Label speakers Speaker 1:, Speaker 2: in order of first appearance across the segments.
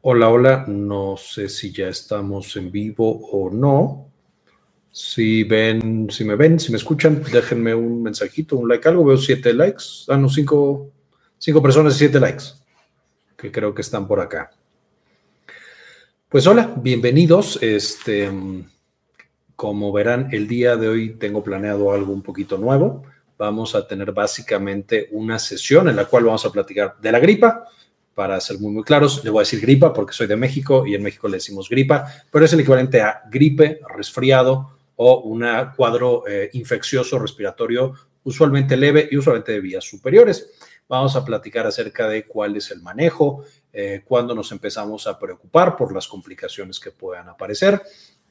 Speaker 1: Hola, hola. No sé si ya estamos en vivo o no. Si ven, si me ven, si me escuchan, déjenme un mensajito, un like, algo. Veo siete likes. Ah, no, cinco, cinco personas siete likes, que creo que están por acá. Pues hola, bienvenidos. Este, como verán, el día de hoy tengo planeado algo un poquito nuevo. Vamos a tener básicamente una sesión en la cual vamos a platicar de la gripa, para ser muy, muy claros, le voy a decir gripa porque soy de México y en México le decimos gripa, pero es el equivalente a gripe, resfriado o un cuadro eh, infeccioso respiratorio usualmente leve y usualmente de vías superiores. Vamos a platicar acerca de cuál es el manejo, eh, cuándo nos empezamos a preocupar por las complicaciones que puedan aparecer,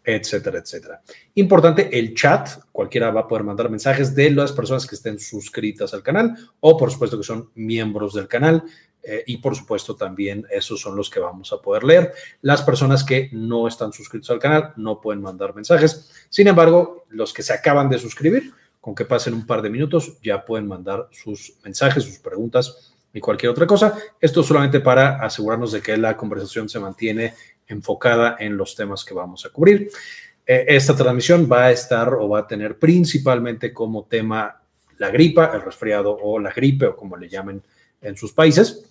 Speaker 1: etcétera, etcétera. Importante, el chat, cualquiera va a poder mandar mensajes de las personas que estén suscritas al canal o por supuesto que son miembros del canal. Eh, y por supuesto también esos son los que vamos a poder leer. Las personas que no están suscritos al canal no pueden mandar mensajes. Sin embargo, los que se acaban de suscribir, con que pasen un par de minutos, ya pueden mandar sus mensajes, sus preguntas y cualquier otra cosa. Esto solamente para asegurarnos de que la conversación se mantiene enfocada en los temas que vamos a cubrir. Eh, esta transmisión va a estar o va a tener principalmente como tema la gripa, el resfriado o la gripe o como le llamen en sus países.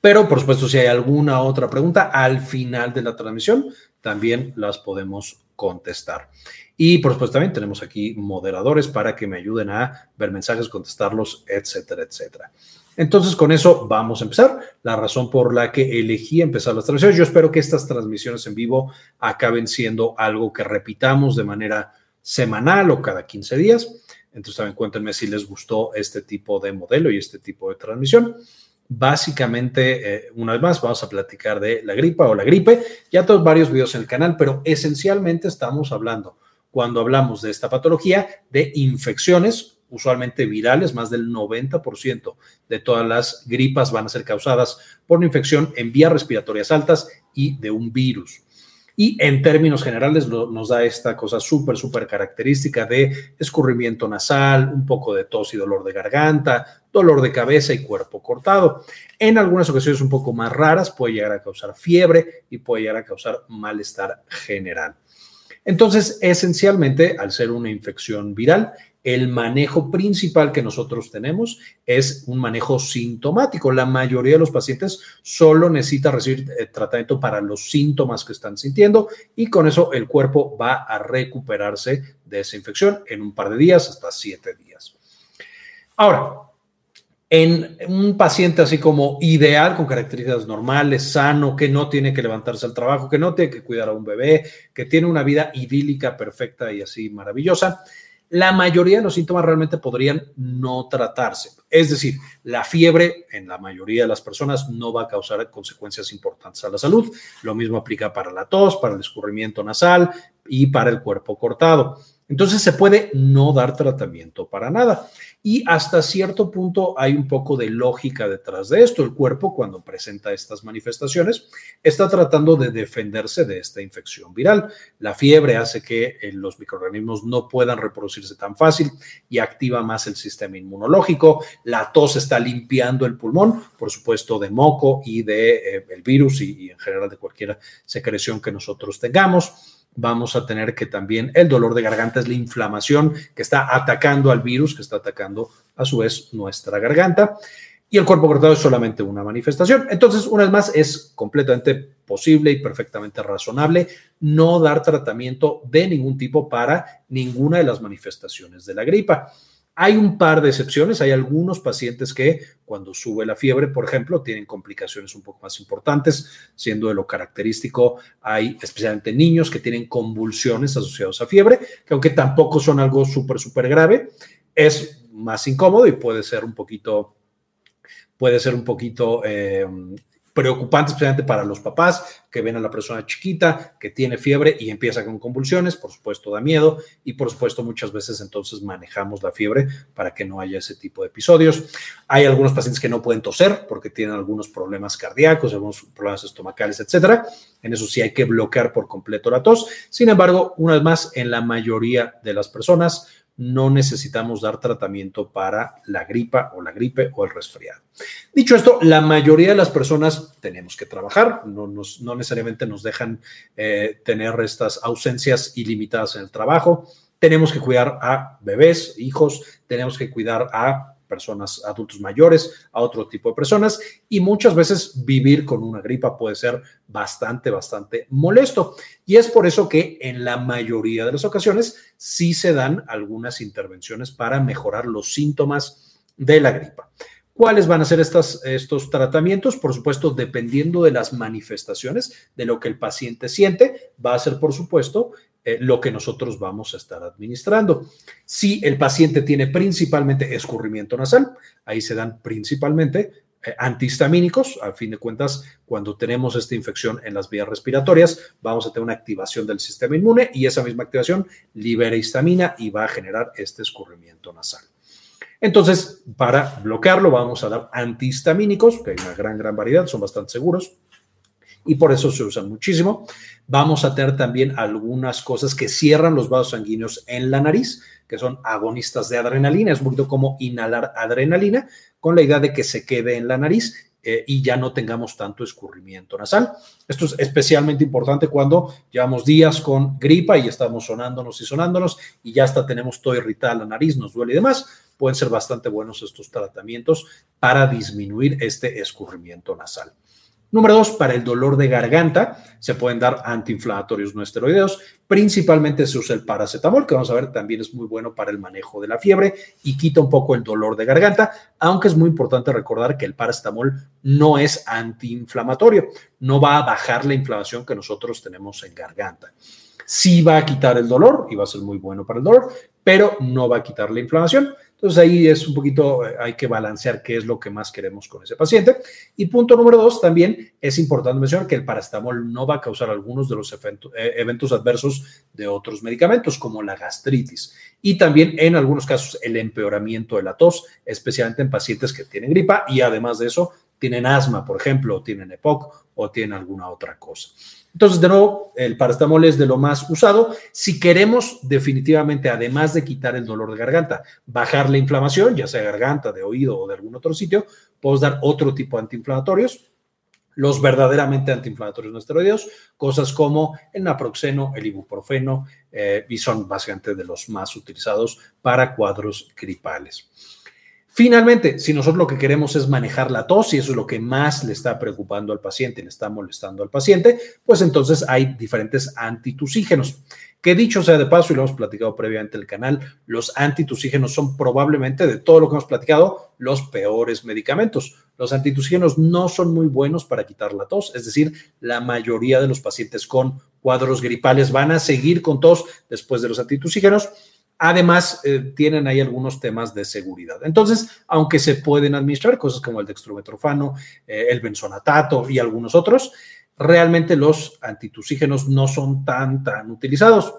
Speaker 1: Pero, por supuesto, si hay alguna otra pregunta al final de la transmisión, también las podemos contestar. Y, por supuesto, también tenemos aquí moderadores para que me ayuden a ver mensajes, contestarlos, etcétera, etcétera. Entonces, con eso vamos a empezar. La razón por la que elegí empezar las transmisiones, yo espero que estas transmisiones en vivo acaben siendo algo que repitamos de manera semanal o cada 15 días. Entonces, también cuéntenme si les gustó este tipo de modelo y este tipo de transmisión. Básicamente, eh, una vez más, vamos a platicar de la gripa o la gripe. Ya todos varios videos en el canal, pero esencialmente estamos hablando, cuando hablamos de esta patología, de infecciones, usualmente virales, más del 90% de todas las gripas van a ser causadas por una infección en vías respiratorias altas y de un virus. Y en términos generales nos da esta cosa súper, súper característica de escurrimiento nasal, un poco de tos y dolor de garganta, dolor de cabeza y cuerpo cortado. En algunas ocasiones un poco más raras puede llegar a causar fiebre y puede llegar a causar malestar general. Entonces, esencialmente, al ser una infección viral, el manejo principal que nosotros tenemos es un manejo sintomático. La mayoría de los pacientes solo necesita recibir eh, tratamiento para los síntomas que están sintiendo y con eso el cuerpo va a recuperarse de esa infección en un par de días, hasta siete días. Ahora, en un paciente así como ideal, con características normales, sano, que no tiene que levantarse al trabajo, que no tiene que cuidar a un bebé, que tiene una vida idílica, perfecta y así maravillosa, la mayoría de los síntomas realmente podrían no tratarse. Es decir, la fiebre en la mayoría de las personas no va a causar consecuencias importantes a la salud. Lo mismo aplica para la tos, para el escurrimiento nasal y para el cuerpo cortado. Entonces se puede no dar tratamiento para nada. Y hasta cierto punto hay un poco de lógica detrás de esto. El cuerpo, cuando presenta estas manifestaciones, está tratando de defenderse de esta infección viral. La fiebre hace que eh, los microorganismos no puedan reproducirse tan fácil y activa más el sistema inmunológico. La tos está limpiando el pulmón, por supuesto, de moco y de eh, el virus y, y en general de cualquier secreción que nosotros tengamos vamos a tener que también el dolor de garganta es la inflamación que está atacando al virus, que está atacando a su vez nuestra garganta. Y el cuerpo cortado es solamente una manifestación. Entonces, una vez más, es completamente posible y perfectamente razonable no dar tratamiento de ningún tipo para ninguna de las manifestaciones de la gripa. Hay un par de excepciones, hay algunos pacientes que cuando sube la fiebre, por ejemplo, tienen complicaciones un poco más importantes, siendo de lo característico, hay especialmente niños que tienen convulsiones asociadas a fiebre, que aunque tampoco son algo súper, súper grave, es más incómodo y puede ser un poquito, puede ser un poquito eh, preocupante especialmente para los papás que ven a la persona chiquita que tiene fiebre y empieza con convulsiones, por supuesto da miedo y por supuesto muchas veces entonces manejamos la fiebre para que no haya ese tipo de episodios. Hay algunos pacientes que no pueden toser porque tienen algunos problemas cardíacos, algunos problemas estomacales, etcétera. En eso sí hay que bloquear por completo la tos. Sin embargo, una vez más, en la mayoría de las personas no necesitamos dar tratamiento para la gripa o la gripe o el resfriado. Dicho esto, la mayoría de las personas tenemos que trabajar, no, no necesariamente nos dejan eh, tener estas ausencias ilimitadas en el trabajo. Tenemos que cuidar a bebés, hijos, tenemos que cuidar a personas, adultos mayores, a otro tipo de personas y muchas veces vivir con una gripa puede ser bastante, bastante molesto. Y es por eso que en la mayoría de las ocasiones sí se dan algunas intervenciones para mejorar los síntomas de la gripa. ¿Cuáles van a ser estas, estos tratamientos? Por supuesto, dependiendo de las manifestaciones, de lo que el paciente siente, va a ser, por supuesto, eh, lo que nosotros vamos a estar administrando. Si el paciente tiene principalmente escurrimiento nasal, ahí se dan principalmente eh, antihistamínicos. A fin de cuentas, cuando tenemos esta infección en las vías respiratorias, vamos a tener una activación del sistema inmune y esa misma activación libera histamina y va a generar este escurrimiento nasal. Entonces, para bloquearlo, vamos a dar antihistamínicos, que hay una gran, gran variedad, son bastante seguros y por eso se usan muchísimo. Vamos a tener también algunas cosas que cierran los vasos sanguíneos en la nariz, que son agonistas de adrenalina. Es poquito como inhalar adrenalina con la idea de que se quede en la nariz eh, y ya no tengamos tanto escurrimiento nasal. Esto es especialmente importante cuando llevamos días con gripa y estamos sonándonos y sonándonos y ya hasta tenemos todo irritada la nariz, nos duele y demás. Pueden ser bastante buenos estos tratamientos para disminuir este escurrimiento nasal. Número dos, para el dolor de garganta se pueden dar antiinflamatorios no esteroideos. Principalmente se usa el paracetamol, que vamos a ver también es muy bueno para el manejo de la fiebre y quita un poco el dolor de garganta, aunque es muy importante recordar que el paracetamol no es antiinflamatorio, no va a bajar la inflamación que nosotros tenemos en garganta. Sí va a quitar el dolor y va a ser muy bueno para el dolor, pero no va a quitar la inflamación. Entonces ahí es un poquito, eh, hay que balancear qué es lo que más queremos con ese paciente. Y punto número dos, también es importante mencionar que el paracetamol no va a causar algunos de los eh, eventos adversos de otros medicamentos, como la gastritis. Y también en algunos casos el empeoramiento de la tos, especialmente en pacientes que tienen gripa y además de eso tienen asma, por ejemplo, o tienen EPOC o tienen alguna otra cosa. Entonces, de nuevo, el paracetamol es de lo más usado. Si queremos definitivamente, además de quitar el dolor de garganta, bajar la inflamación, ya sea garganta, de oído o de algún otro sitio, podemos dar otro tipo de antiinflamatorios. Los verdaderamente antiinflamatorios no esteroideos, cosas como el naproxeno, el ibuprofeno, eh, y son básicamente de los más utilizados para cuadros gripales. Finalmente, si nosotros lo que queremos es manejar la tos y eso es lo que más le está preocupando al paciente, le está molestando al paciente, pues entonces hay diferentes antitusígenos. Que dicho sea de paso, y lo hemos platicado previamente en el canal, los antitusígenos son probablemente de todo lo que hemos platicado los peores medicamentos. Los antitusígenos no son muy buenos para quitar la tos, es decir, la mayoría de los pacientes con cuadros gripales van a seguir con tos después de los antitusígenos Además, eh, tienen ahí algunos temas de seguridad. Entonces, aunque se pueden administrar cosas como el dextrometrofano, eh, el benzonatato y algunos otros, realmente los antitusígenos no son tan, tan utilizados.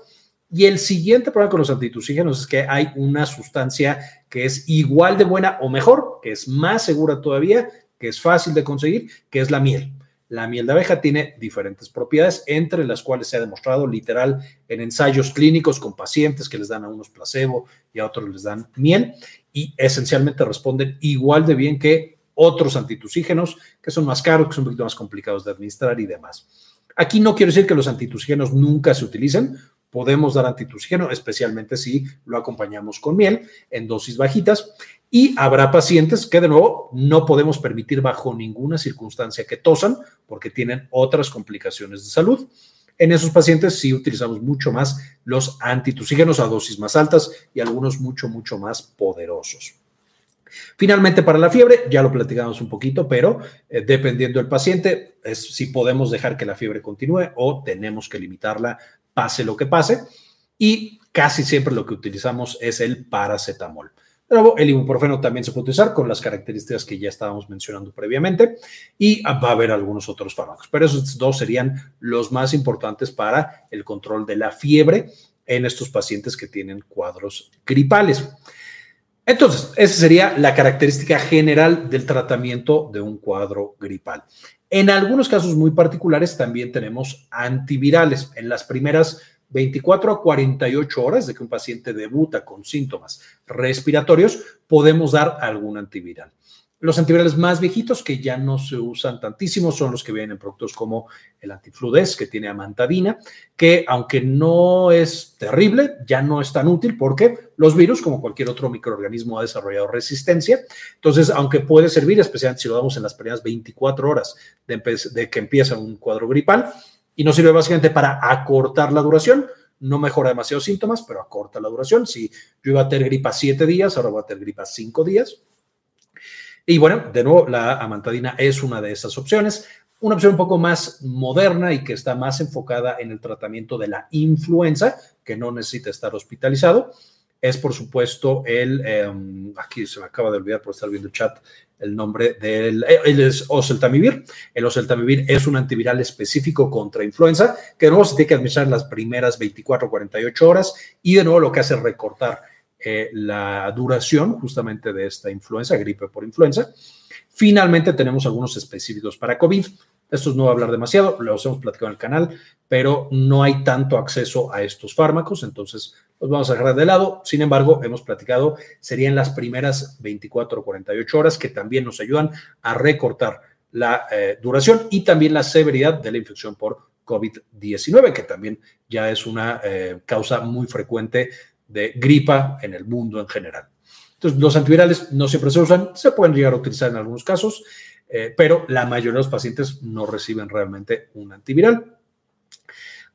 Speaker 1: Y el siguiente problema con los antitusígenos es que hay una sustancia que es igual de buena o mejor, que es más segura todavía, que es fácil de conseguir, que es la miel. La miel de abeja tiene diferentes propiedades, entre las cuales se ha demostrado literal en ensayos clínicos con pacientes que les dan a unos placebo y a otros les dan miel y esencialmente responden igual de bien que otros antitusígenos que son más caros, que son un poquito más complicados de administrar y demás. Aquí no quiero decir que los antitusígenos nunca se utilicen, podemos dar antitusígeno, especialmente si lo acompañamos con miel en dosis bajitas. Y habrá pacientes que, de nuevo, no podemos permitir bajo ninguna circunstancia que tosan porque tienen otras complicaciones de salud. En esos pacientes sí utilizamos mucho más los antitusígenos a dosis más altas y algunos mucho, mucho más poderosos. Finalmente, para la fiebre, ya lo platicamos un poquito, pero eh, dependiendo del paciente, es si podemos dejar que la fiebre continúe o tenemos que limitarla, pase lo que pase. Y casi siempre lo que utilizamos es el paracetamol. Pero el ibuprofeno también se puede utilizar con las características que ya estábamos mencionando previamente y va a haber algunos otros fármacos, pero esos dos serían los más importantes para el control de la fiebre en estos pacientes que tienen cuadros gripales. Entonces, esa sería la característica general del tratamiento de un cuadro gripal. En algunos casos muy particulares también tenemos antivirales. En las primeras 24 a 48 horas de que un paciente debuta con síntomas respiratorios, podemos dar algún antiviral. Los antivirales más viejitos que ya no se usan tantísimo son los que vienen en productos como el antifludes, que tiene amantadina, que aunque no es terrible, ya no es tan útil porque los virus, como cualquier otro microorganismo, ha desarrollado resistencia. Entonces, aunque puede servir, especialmente si lo damos en las primeras 24 horas de, que empieza un cuadro gripal, y nos sirve básicamente para acortar la duración, no mejora demasiado síntomas, pero acorta la duración. Si yo iba a tener gripa 7 días, ahora voy a tener gripa 5 días y bueno, de nuevo, la amantadina es una de esas opciones. Una opción un poco más moderna y que está más enfocada en el tratamiento de la influenza, que no necesita estar hospitalizado, es por supuesto el, em, aquí se me acaba de olvidar por estar viendo el chat, el nombre del eh, el oseltamivir. El oseltamivir es un antiviral específico contra influenza que de nuevo se tiene que administrar las primeras 24 o 48 horas y de nuevo lo que hace es recortar eh, la duración justamente de esta influenza, gripe por influenza. Finalmente tenemos algunos específicos para COVID. Estos no voy a hablar demasiado, los hemos platicado en el canal, pero no hay tanto acceso a estos fármacos, entonces los vamos a dejar de lado. Sin embargo, hemos platicado, serían las primeras 24 o 48 horas que también nos ayudan a recortar la eh, duración y también la severidad de la infección por COVID-19, que también ya es una eh, causa muy frecuente de gripa en el mundo en general. Entonces, los antivirales no siempre se usan, se pueden llegar a utilizar en algunos casos, eh, pero la mayoría de los pacientes no reciben realmente un antiviral.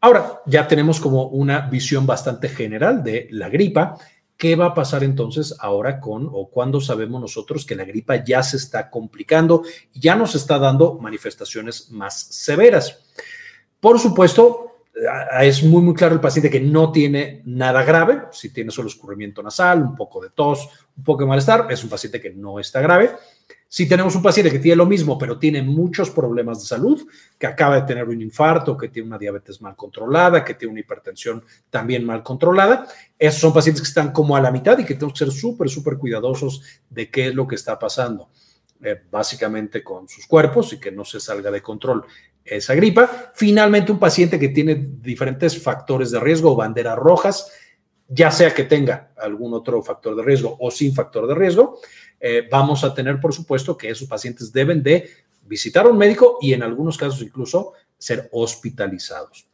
Speaker 1: Ahora, ya tenemos como una visión bastante general de la gripa. ¿Qué va a pasar entonces ahora con o cuando sabemos nosotros que la gripa ya se está complicando ya nos está dando manifestaciones más severas? Por supuesto, es muy, muy claro el paciente que no tiene nada grave, si tiene solo escurrimiento nasal, un poco de tos, un poco de malestar, es un paciente que no está grave. Si tenemos un paciente que tiene lo mismo, pero tiene muchos problemas de salud, que acaba de tener un infarto, que tiene una diabetes mal controlada, que tiene una hipertensión también mal controlada, esos son pacientes que están como a la mitad y que tenemos que ser súper, súper cuidadosos de qué es lo que está pasando. Eh, básicamente con sus cuerpos y que no se salga de control esa gripa. Finalmente, un paciente que tiene diferentes factores de riesgo o banderas rojas, ya sea que tenga algún otro factor de riesgo o sin factor de riesgo, eh, vamos a tener, por supuesto, que esos pacientes deben de visitar a un médico y en algunos casos incluso ser hospitalizados.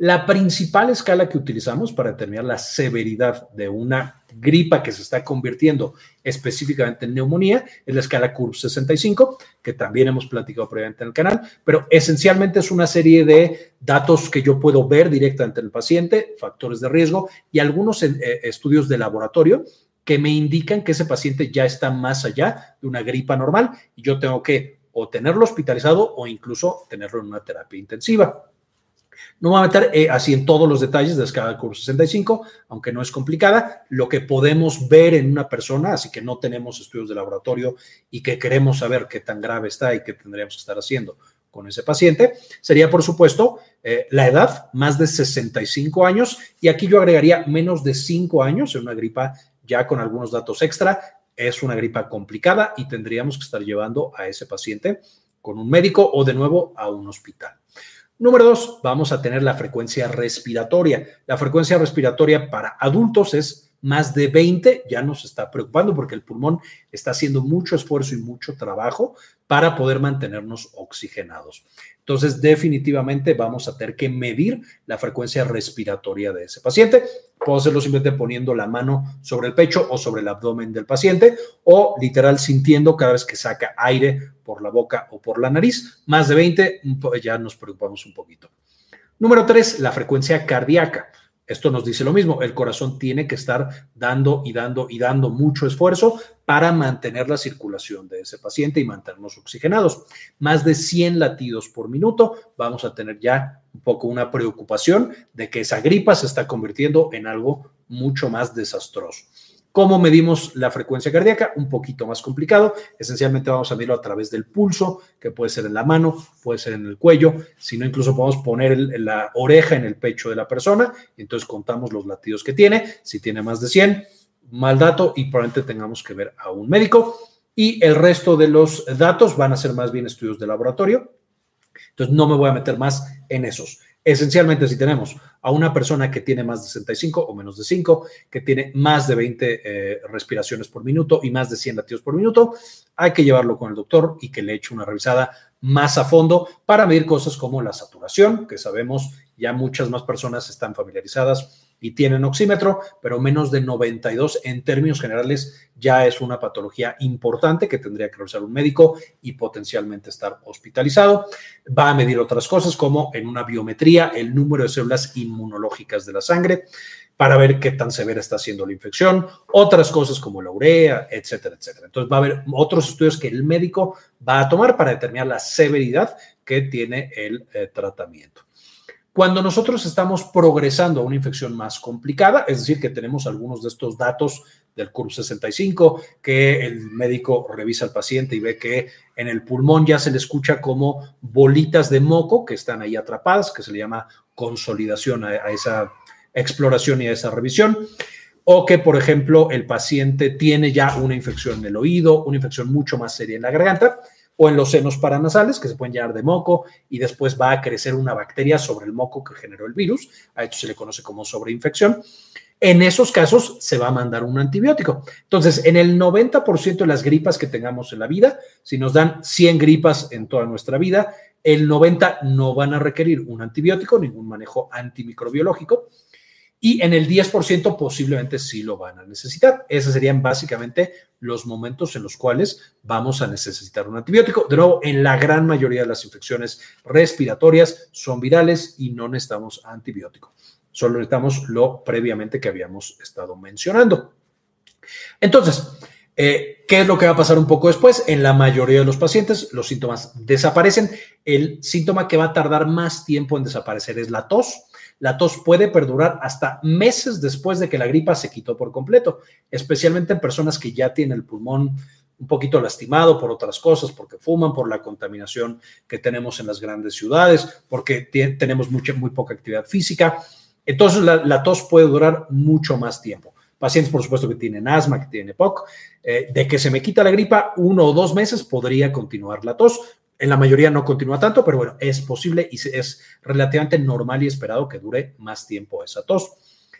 Speaker 1: La principal escala que utilizamos para determinar la severidad de una gripa que se está convirtiendo específicamente en neumonía es la escala CURV 65, que también hemos platicado previamente en el canal, pero esencialmente es una serie de datos que yo puedo ver directamente en el paciente, factores de riesgo y algunos eh, estudios de laboratorio que me indican que ese paciente ya está más allá de una gripa normal y yo tengo que o tenerlo hospitalizado o incluso tenerlo en una terapia intensiva. No me voy a meter eh, así en todos los detalles de la escala CURV 65, aunque no es complicada. Lo que podemos ver en una persona, así que no tenemos estudios de laboratorio y que queremos saber qué tan grave está y qué tendríamos que estar haciendo con ese paciente, sería, por supuesto, eh, la edad, más de 65 años, y aquí yo agregaría menos de 5 años en una gripa ya con algunos datos extra. Es una gripa complicada y tendríamos que estar llevando a ese paciente con un médico o de nuevo a un hospital. Número dos, vamos a tener la frecuencia respiratoria. La frecuencia respiratoria para adultos es más de 20, ya nos está preocupando porque el pulmón está haciendo mucho esfuerzo y mucho trabajo para poder mantenernos oxigenados. Entonces, definitivamente vamos a tener que medir la frecuencia respiratoria de ese paciente. Puedo hacerlo simplemente poniendo la mano sobre el pecho o sobre el abdomen del paciente o literal sintiendo cada vez que saca aire por la boca o por la nariz. Más de 20, ya nos preocupamos un poquito. Número tres, la frecuencia cardíaca. Esto nos dice lo mismo, el corazón tiene que estar dando y dando y dando mucho esfuerzo para mantener la circulación de ese paciente y mantenernos oxigenados. Más de 100 latidos por minuto, vamos a tener ya un poco una preocupación de que esa gripa se está convirtiendo en algo mucho más desastroso. ¿Cómo medimos la frecuencia cardíaca? Un poquito más complicado. Esencialmente vamos a medirlo a través del pulso, que puede ser en la mano, puede ser en el cuello, si no incluso podemos poner la oreja en el pecho de la persona entonces contamos los latidos que tiene. Si tiene más de 100, mal dato y probablemente tengamos que ver a un médico. Y el resto de los datos van a ser más bien estudios de laboratorio. Entonces no me voy a meter más en esos. Esencialmente, si tenemos a una persona que tiene más de 65 o menos de 5, que tiene más de 20 eh, respiraciones por minuto y más de 100 latidos por minuto, hay que llevarlo con el doctor y que le eche una revisada más a fondo para medir cosas como la saturación, que sabemos ya muchas más personas están familiarizadas y tienen oxímetro, pero menos de 92 en términos generales ya es una patología importante que tendría que revisar un médico y potencialmente estar hospitalizado. Va a medir otras cosas como en una biometría el número de células inmunológicas de la sangre para ver qué tan severa está siendo la infección, otras cosas como la urea, etcétera, etcétera. Entonces va a haber otros estudios que el médico va a tomar para determinar la severidad que tiene el eh, tratamiento. Cuando nosotros estamos progresando a una infección más complicada, es decir, que tenemos algunos de estos datos del CURB 65, que el médico revisa al paciente y ve que en el pulmón ya se le escucha como bolitas de moco que están ahí atrapadas, que se le llama consolidación a, esa exploración y a esa revisión. O que, por ejemplo, el paciente tiene ya una infección en el oído, una infección mucho más seria en la garganta, o en los senos paranasales, que se pueden llenar de moco, y después va a crecer una bacteria sobre el moco que generó el virus. A esto se le conoce como sobreinfección. En esos casos se va a mandar un antibiótico. Entonces, en el 90% de las gripas que tengamos en la vida, si nos dan 100 gripas en toda nuestra vida, el 90 no van a requerir un antibiótico, ningún manejo antimicrobiológico y en el 10% posiblemente sí lo van a necesitar. Esos serían básicamente los momentos en los cuales vamos a necesitar un antibiótico. De nuevo, en la gran mayoría de las infecciones respiratorias son virales y no necesitamos antibiótico. Solo necesitamos lo previamente que habíamos estado mencionando. Entonces, eh, ¿qué es lo que va a pasar un poco después? En la mayoría de los pacientes los síntomas desaparecen. El síntoma que va a tardar más tiempo en desaparecer es la tos la tos puede perdurar hasta meses después de que la gripa se quitó por completo, especialmente en personas que ya tienen el pulmón un poquito lastimado por otras cosas, porque fuman, por la contaminación que tenemos en las grandes ciudades, porque tenemos mucha, muy poca actividad física. Entonces la, tos puede durar mucho más tiempo. Pacientes, por supuesto, que tienen asma, que tienen EPOC, eh, de que se me quita la gripa, uno o dos meses podría continuar la tos. En la mayoría no continúa tanto, pero bueno, es posible y es relativamente normal y esperado que dure más tiempo esa tos.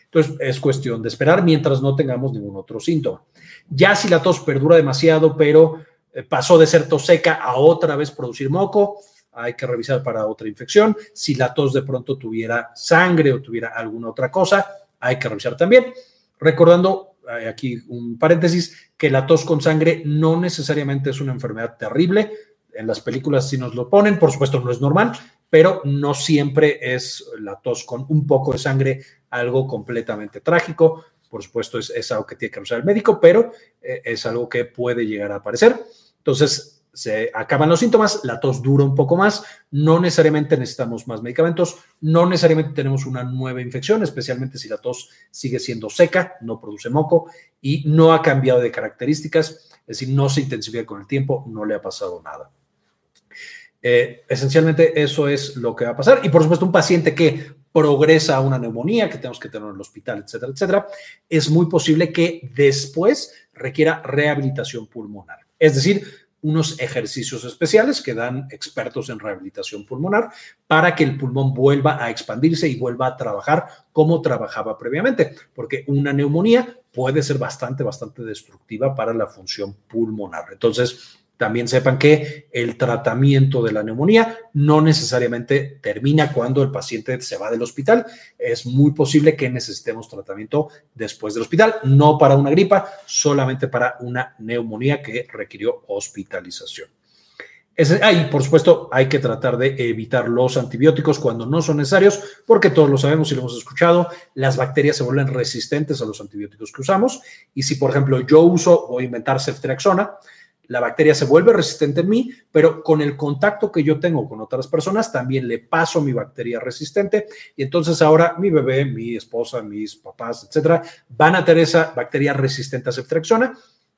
Speaker 1: Entonces, es cuestión de esperar mientras no tengamos ningún otro síntoma. Ya si la tos perdura demasiado, pero eh, pasó de ser tos seca a otra vez producir moco, hay que revisar para otra infección. Si la tos de pronto tuviera sangre o tuviera alguna otra cosa, hay que revisar también. Recordando aquí un paréntesis, que la tos con sangre no necesariamente es una enfermedad terrible, en las películas sí nos lo ponen, por supuesto no es normal, pero no siempre es la tos con un poco de sangre algo completamente trágico. Por supuesto es, algo que tiene que usar el médico, pero eh, es algo que puede llegar a aparecer. Entonces, se acaban los síntomas, la tos dura un poco más, no necesariamente necesitamos más medicamentos, no necesariamente tenemos una nueva infección, especialmente si la tos sigue siendo seca, no produce moco y no ha cambiado de características, es decir, no se intensifica con el tiempo, no le ha pasado nada. Eh, esencialmente eso es lo que va a pasar. Y por supuesto, un paciente que progresa a una neumonía, que tenemos que tener en el hospital, etcétera, etcétera, es muy posible que después requiera rehabilitación pulmonar. Es decir, unos ejercicios especiales que dan expertos en rehabilitación pulmonar para que el pulmón vuelva a expandirse y vuelva a trabajar como trabajaba previamente, porque una neumonía puede ser bastante, bastante destructiva para la función pulmonar. Entonces, también sepan que el tratamiento de la neumonía no necesariamente termina cuando el paciente se va del hospital. Es muy posible que necesitemos tratamiento después del hospital, no para una gripa, solamente para una neumonía que requirió hospitalización. Ah, por supuesto, hay que tratar de evitar los antibióticos cuando no son necesarios, porque todos lo sabemos y lo hemos escuchado, las bacterias se vuelven resistentes a los antibióticos que usamos. Y si, por ejemplo, yo uso, voy a inventar ceftriaxona, la bacteria se vuelve resistente en mí, pero con el contacto que yo tengo con otras personas también le paso mi bacteria resistente y entonces ahora mi bebé, mi esposa, mis papás, etcétera, van a tener esa bacteria resistente a ceftriaxona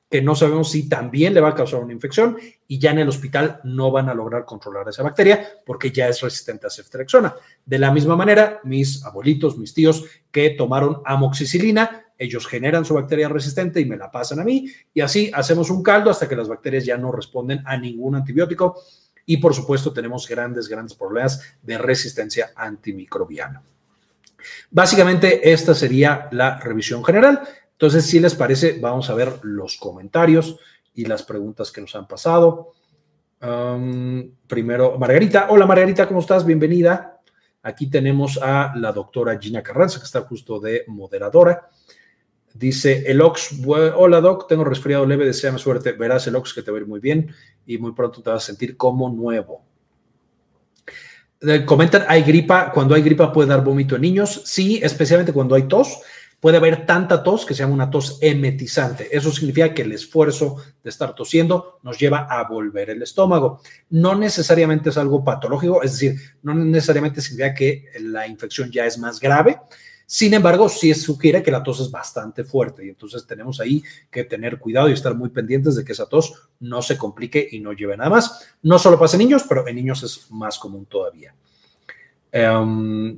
Speaker 1: que no sabemos si también le va a causar una infección y ya en el hospital no van a lograr controlar esa bacteria porque ya es resistente a ceftriaxona. De la misma manera, mis abuelitos, mis tíos que tomaron amoxicilina, ellos generan su bacteria resistente y me la pasan a mí y así hacemos un caldo hasta que las bacterias ya no responden a ningún antibiótico y por supuesto tenemos grandes, grandes problemas de resistencia antimicrobiana. Básicamente esta sería la revisión general. Entonces, si les parece, vamos a ver los comentarios y las preguntas que nos han pasado. primero, Margarita. Hola Margarita, ¿cómo estás? Bienvenida. Aquí tenemos a la doctora Gina Carranza, que está justo de moderadora. Dice el Ox, hola Doc, tengo resfriado leve, deseame suerte. Verás el Ox que te va a ir muy bien y muy pronto te vas a sentir como nuevo. Eh, comentan, ¿hay gripa? Cuando hay gripa puede dar vómito en niños. Sí, especialmente cuando hay tos. Puede haber tanta tos que se llama una tos emetizante. Eso significa que el esfuerzo de estar tosiendo nos lleva a volver el estómago. No necesariamente es algo patológico, es decir, no necesariamente significa que la infección ya es más grave. Sin embargo, sí sugiere que la tos es bastante fuerte y entonces tenemos ahí que tener cuidado y estar muy pendientes de que esa tos no se complique y no lleve nada más. No solo pasa en niños, pero en niños es más común todavía. Em,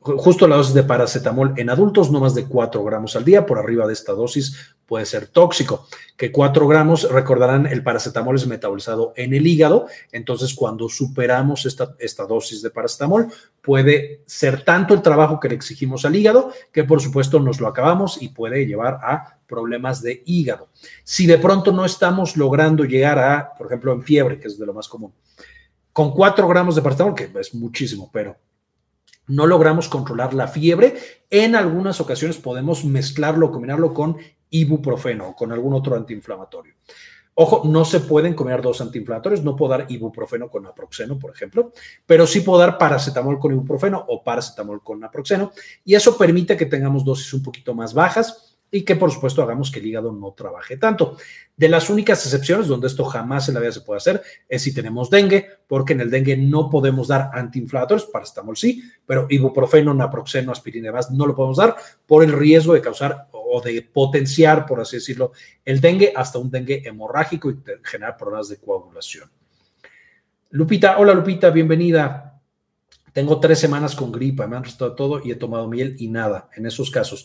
Speaker 1: justo la dosis de paracetamol en adultos, no más de 4 gramos al día, por arriba de esta dosis puede ser tóxico. Que 4 gramos, recordarán, el paracetamol es metabolizado en el hígado, entonces cuando superamos esta, esta dosis de paracetamol, puede ser tanto el trabajo que le exigimos al hígado, que por supuesto nos lo acabamos y puede llevar a problemas de hígado. Si de pronto no estamos logrando llegar a, por ejemplo, en fiebre, que es de lo más común, con 4 gramos de paracetamol, que es muchísimo, pero no logramos controlar la fiebre. En algunas ocasiones podemos mezclarlo, combinarlo con ibuprofeno o con algún otro antiinflamatorio. Ojo, no se pueden combinar dos antiinflamatorios, no puedo dar ibuprofeno con naproxeno, por ejemplo, pero sí puedo dar paracetamol con ibuprofeno o paracetamol con naproxeno, y eso permite que tengamos dosis un poquito más bajas y que por supuesto hagamos que el hígado no trabaje tanto. De las únicas excepciones donde esto jamás en la vida se puede hacer es si tenemos dengue, porque en el dengue no podemos dar antiinflamatorios, paracetamol sí, pero ibuprofeno, naproxeno, aspirina y no lo podemos dar por el riesgo de causar o de potenciar, por así decirlo, el dengue hasta un dengue hemorrágico y generar problemas de coagulación. Lupita, hola Lupita, bienvenida. Tengo tres semanas con gripa, me han restado todo y he tomado miel y nada en esos casos.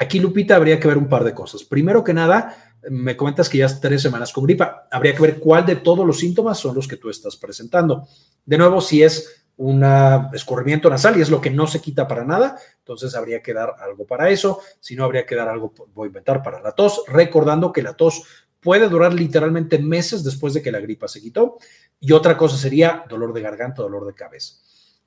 Speaker 1: Aquí, Lupita, habría que ver un par de cosas. Primero que nada, me comentas que ya has tres semanas con gripa. Habría que ver cuál de todos los síntomas son los que tú estás presentando. De nuevo, si es un escurrimiento nasal y es lo que no se quita para nada, entonces habría que dar algo para eso. Si no, habría que dar algo, voy a inventar, para la tos, recordando que la tos puede durar literalmente meses después de que la gripa se quitó. Y otra cosa sería dolor de garganta, dolor de cabeza.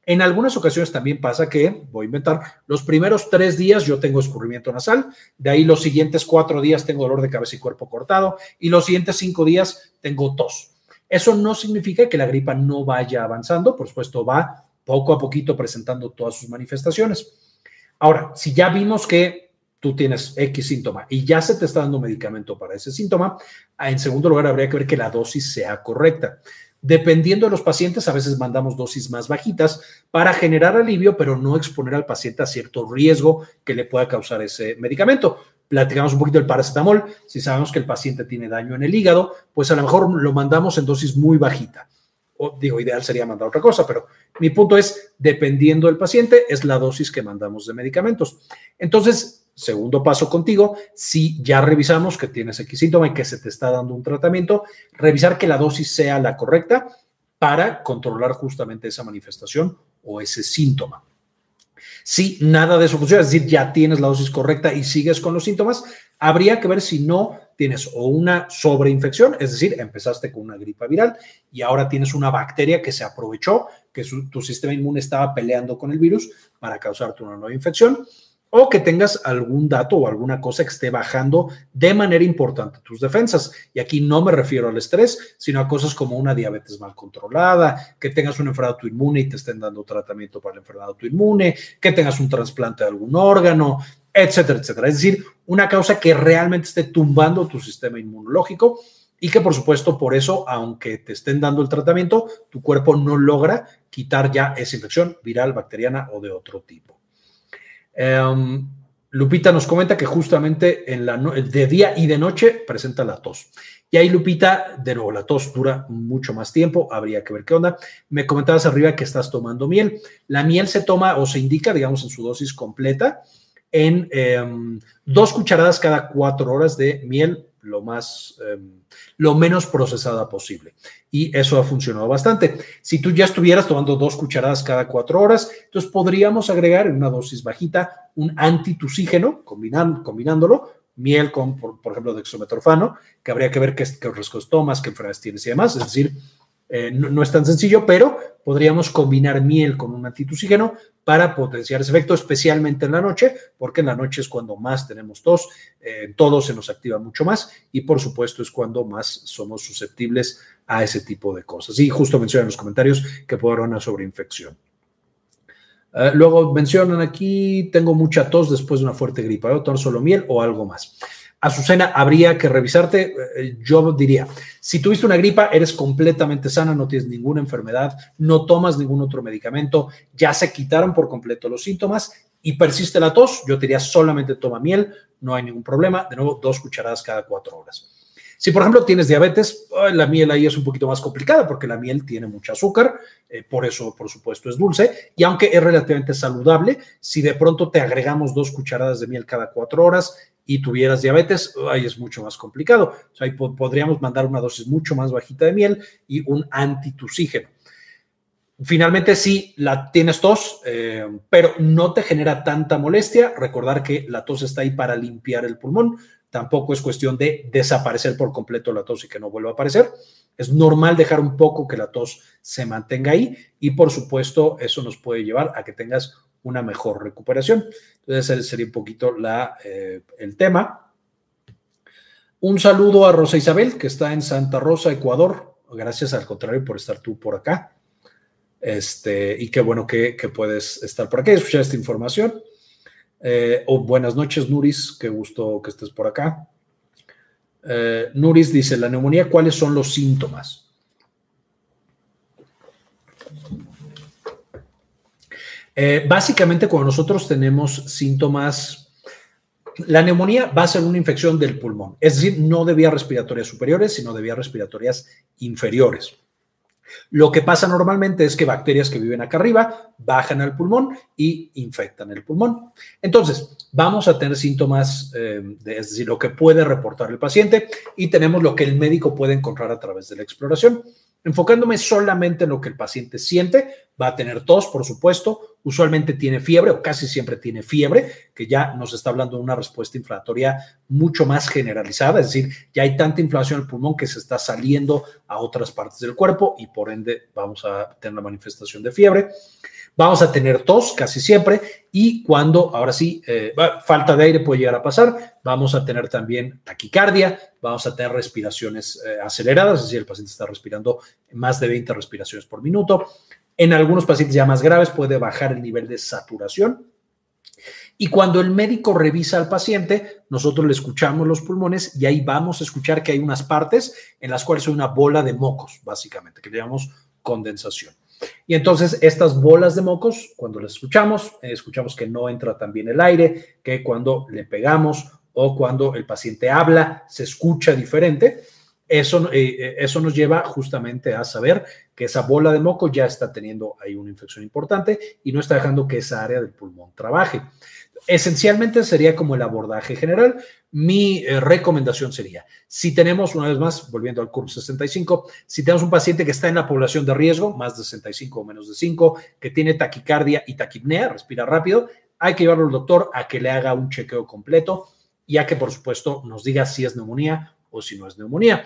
Speaker 1: En algunas ocasiones también pasa que, voy a inventar, los primeros tres días yo tengo escurrimiento nasal, de ahí los siguientes cuatro días tengo dolor de cabeza y cuerpo cortado, y los siguientes cinco días tengo tos. Eso no significa que la gripa no vaya avanzando, por supuesto va poco a poquito presentando todas sus manifestaciones. Ahora, si ya vimos que tú tienes X síntoma y ya se te está dando medicamento para ese síntoma, en segundo lugar habría que ver que la dosis sea correcta. Dependiendo de los pacientes, a veces mandamos dosis más bajitas para generar alivio, pero no exponer al paciente a cierto riesgo que le pueda causar ese medicamento. Platicamos un poquito del paracetamol. Si sabemos que el paciente tiene daño en el hígado, pues a lo mejor lo mandamos en dosis muy bajita. O digo, ideal sería mandar otra cosa, pero mi punto es, dependiendo del paciente, es la dosis que mandamos de medicamentos. Entonces, Segundo paso contigo, si ya revisamos que tienes X síntoma y que se te está dando un tratamiento, revisar que la dosis sea la correcta para controlar justamente esa manifestación o ese síntoma. Si nada de eso funciona, es decir, ya tienes la dosis correcta y sigues con los síntomas, habría que ver si no tienes o una sobreinfección, es decir, empezaste con una gripa viral y ahora tienes una bacteria que se aprovechó, que tu sistema inmune estaba peleando con el virus para causarte una nueva infección o que tengas algún dato o alguna cosa que esté bajando de manera importante tus defensas. Y aquí no me refiero al estrés, sino a cosas como una diabetes mal controlada, que tengas una enfermedad autoinmune y te estén dando tratamiento para la enfermedad autoinmune, que tengas un trasplante de algún órgano, etcétera, etcétera. Es decir, una causa que realmente esté tumbando tu sistema inmunológico y que por supuesto por eso, aunque te estén dando el tratamiento, tu cuerpo no logra quitar ya esa infección viral, bacteriana o de otro tipo. Em, Lupita nos comenta que justamente en la de día y de noche presenta la tos. Y ahí Lupita, de nuevo, la tos dura mucho más tiempo, habría que ver qué onda. Me comentabas arriba que estás tomando miel. La miel se toma o se indica, digamos, en su dosis completa en em, dos cucharadas cada cuatro horas de miel lo más, em, lo menos procesada posible. Y eso ha funcionado bastante. Si tú ya estuvieras tomando dos cucharadas cada cuatro horas, entonces podríamos agregar en una dosis bajita un antitusígeno, combinándolo, miel con, por, ejemplo, dextrometorfano, que habría que ver qué, qué riesgos tomas, qué enfermedades tienes y demás. Es decir, eh, no, es tan sencillo, pero podríamos combinar miel con un antitusígeno para potenciar ese efecto, especialmente en la noche, porque en la noche es cuando más tenemos tos, eh, todo se nos activa mucho más y por supuesto es cuando más somos susceptibles a ese tipo de cosas. Y justo mencionan en los comentarios que puede haber una sobreinfección. Eh, luego mencionan aquí, tengo mucha tos después de una fuerte gripa, ¿voy a tomar solo miel o algo más? Azucena, habría que revisarte. Eh, yo diría, si tuviste una gripa, eres completamente sana, no tienes ninguna enfermedad, no tomas ningún otro medicamento, ya se quitaron por completo los síntomas y persiste la tos, yo diría solamente toma miel, no hay ningún problema. De nuevo, dos cucharadas cada cuatro horas. Si, por ejemplo, tienes diabetes, la miel ahí es un poquito más complicada porque la miel tiene mucho azúcar, eh, por eso, por supuesto, es dulce. Y aunque es relativamente saludable, si de pronto te agregamos dos cucharadas de miel cada cuatro horas y tuvieras diabetes, ahí es mucho más complicado. O sea, ahí podríamos mandar una dosis mucho más bajita de miel y un antitusígeno. Finalmente, si la tienes tos, eh, pero no te genera tanta molestia, recordar que la tos está ahí para limpiar el pulmón, tampoco es cuestión de desaparecer por completo la tos y que no vuelva a aparecer. Es normal dejar un poco que la tos se mantenga ahí y por supuesto eso nos puede llevar a que tengas una mejor recuperación. Entonces ese sería un poquito la, eh, el tema. Un saludo a Rosa Isabel, que está en Santa Rosa, Ecuador. Gracias al contrario por estar tú por acá. Este, y qué bueno que, que puedes estar por aquí escuchar esta información. Eh, o buenas noches, Nuris, qué gusto que estés por acá. Eh, Nuris dice, la neumonía, ¿cuáles son los síntomas? Eh, básicamente, cuando nosotros tenemos síntomas, la neumonía va a ser una infección del pulmón, es decir, no de vías respiratorias superiores, sino de vías respiratorias inferiores. Lo que pasa normalmente es que bacterias que viven acá arriba bajan al pulmón y infectan el pulmón. Entonces, vamos a tener síntomas, eh, de, es decir, lo que puede reportar el paciente y tenemos lo que el médico puede encontrar a través de la exploración. Enfocándome solamente en lo que el paciente siente, va a tener tos, por supuesto, usualmente tiene fiebre o casi siempre tiene fiebre, que ya nos está hablando de una respuesta inflamatoria mucho más generalizada, es decir, ya hay tanta inflamación en el pulmón que se está saliendo a otras partes del cuerpo y por ende vamos a tener la manifestación de fiebre. Vamos a tener tos casi siempre y cuando, ahora sí, eh, falta de aire puede llegar a pasar, vamos a tener también taquicardia, vamos a tener respiraciones eh, aceleradas, es decir, el paciente está respirando más de 20 respiraciones por minuto. En algunos pacientes ya más graves puede bajar el nivel de saturación. Y cuando el médico revisa al paciente, nosotros le escuchamos los pulmones y ahí vamos a escuchar que hay unas partes en las cuales hay una bola de mocos, básicamente, que llamamos condensación. Y entonces estas bolas de mocos, cuando las escuchamos, eh, escuchamos que no entra tan bien el aire, que cuando le pegamos o cuando el paciente habla, se escucha diferente. Eso, eh, eh, eso nos lleva justamente a saber que esa bola de moco ya está teniendo ahí una infección importante y no está dejando que esa área del pulmón trabaje esencialmente sería como el abordaje general. Mi eh, recomendación sería, si tenemos, una vez más, volviendo al curso 65, si tenemos un paciente que está en la población de riesgo, más de 65 o menos de 5, que tiene taquicardia y taquipnea, respira rápido, hay que llevarlo al doctor a que le haga un chequeo completo y a que, por supuesto, nos diga si es neumonía o si no es neumonía.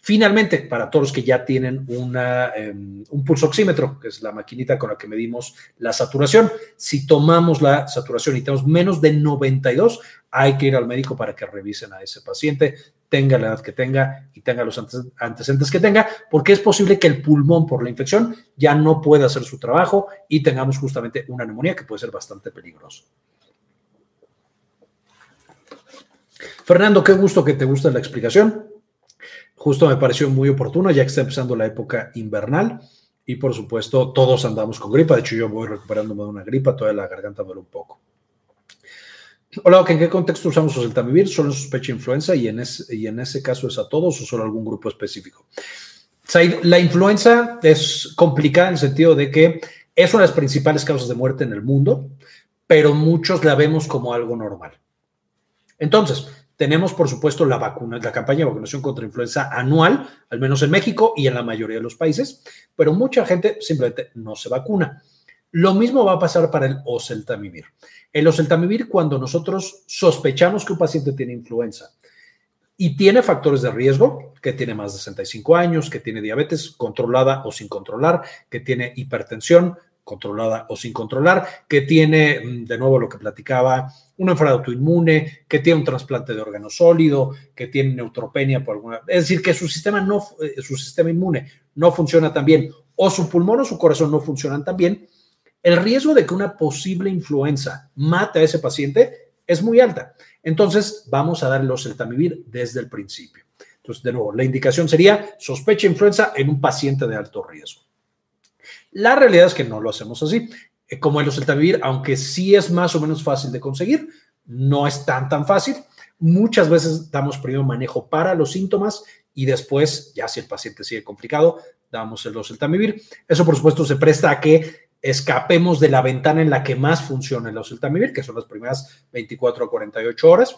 Speaker 1: Finalmente, para todos los que ya tienen em, un pulso oxímetro, que es la maquinita con la que medimos la saturación, si tomamos la saturación y tenemos menos de 92, hay que ir al médico para que revisen a ese paciente, tenga la edad que tenga y tenga los antecedentes que tenga, porque es posible que el pulmón por la infección ya no pueda hacer su trabajo y tengamos justamente una neumonía que puede ser bastante peligrosa. Fernando, qué gusto que te guste la explicación justo me pareció muy oportuno, ya que está empezando la época invernal y por supuesto todos andamos con gripa, de hecho yo voy recuperándome de una gripa, toda la garganta duele un poco. Hola, ¿en qué contexto usamos oseltamivir? ¿Solo en sospecha influenza y en, ese, y en ese caso es a todos o solo algún grupo específico? La influenza es complicada en el sentido de que es una de las principales causas de muerte en el mundo, pero muchos la vemos como algo normal. Entonces, Tenemos, por supuesto, la vacuna, la campaña de vacunación contra influenza anual, al menos en México y en la mayoría de los países, pero mucha gente simplemente no se vacuna. Lo mismo va a pasar para el oseltamivir. El oseltamivir, cuando nosotros sospechamos que un paciente tiene influenza y tiene factores de riesgo, que tiene más de 65 años, que tiene diabetes controlada o sin controlar, que tiene hipertensión controlada o sin controlar, que tiene, mm, de nuevo lo que platicaba, una enfermedad autoinmune, que tiene un trasplante de órgano sólido, que tiene neutropenia por alguna, es decir, que su sistema no, eh, su sistema inmune no funciona tan bien, o su pulmón o su corazón no funcionan tan bien, el riesgo de que una posible influenza mate a ese paciente es muy alta. Entonces, vamos a darle los celtamivir desde el principio. Entonces, de nuevo, la indicación sería sospecha influenza en un paciente de alto riesgo. La realidad es que no lo hacemos así. Eh, como el oseltamivir, aunque sí es más o menos fácil de conseguir, no es tan tan fácil. Muchas veces damos primero manejo para los síntomas y después, ya si el paciente sigue complicado, damos el oseltamivir. Eso, por supuesto, se presta a que escapemos de la ventana en la que más funciona el oseltamivir, que son las primeras 24 a 48 horas.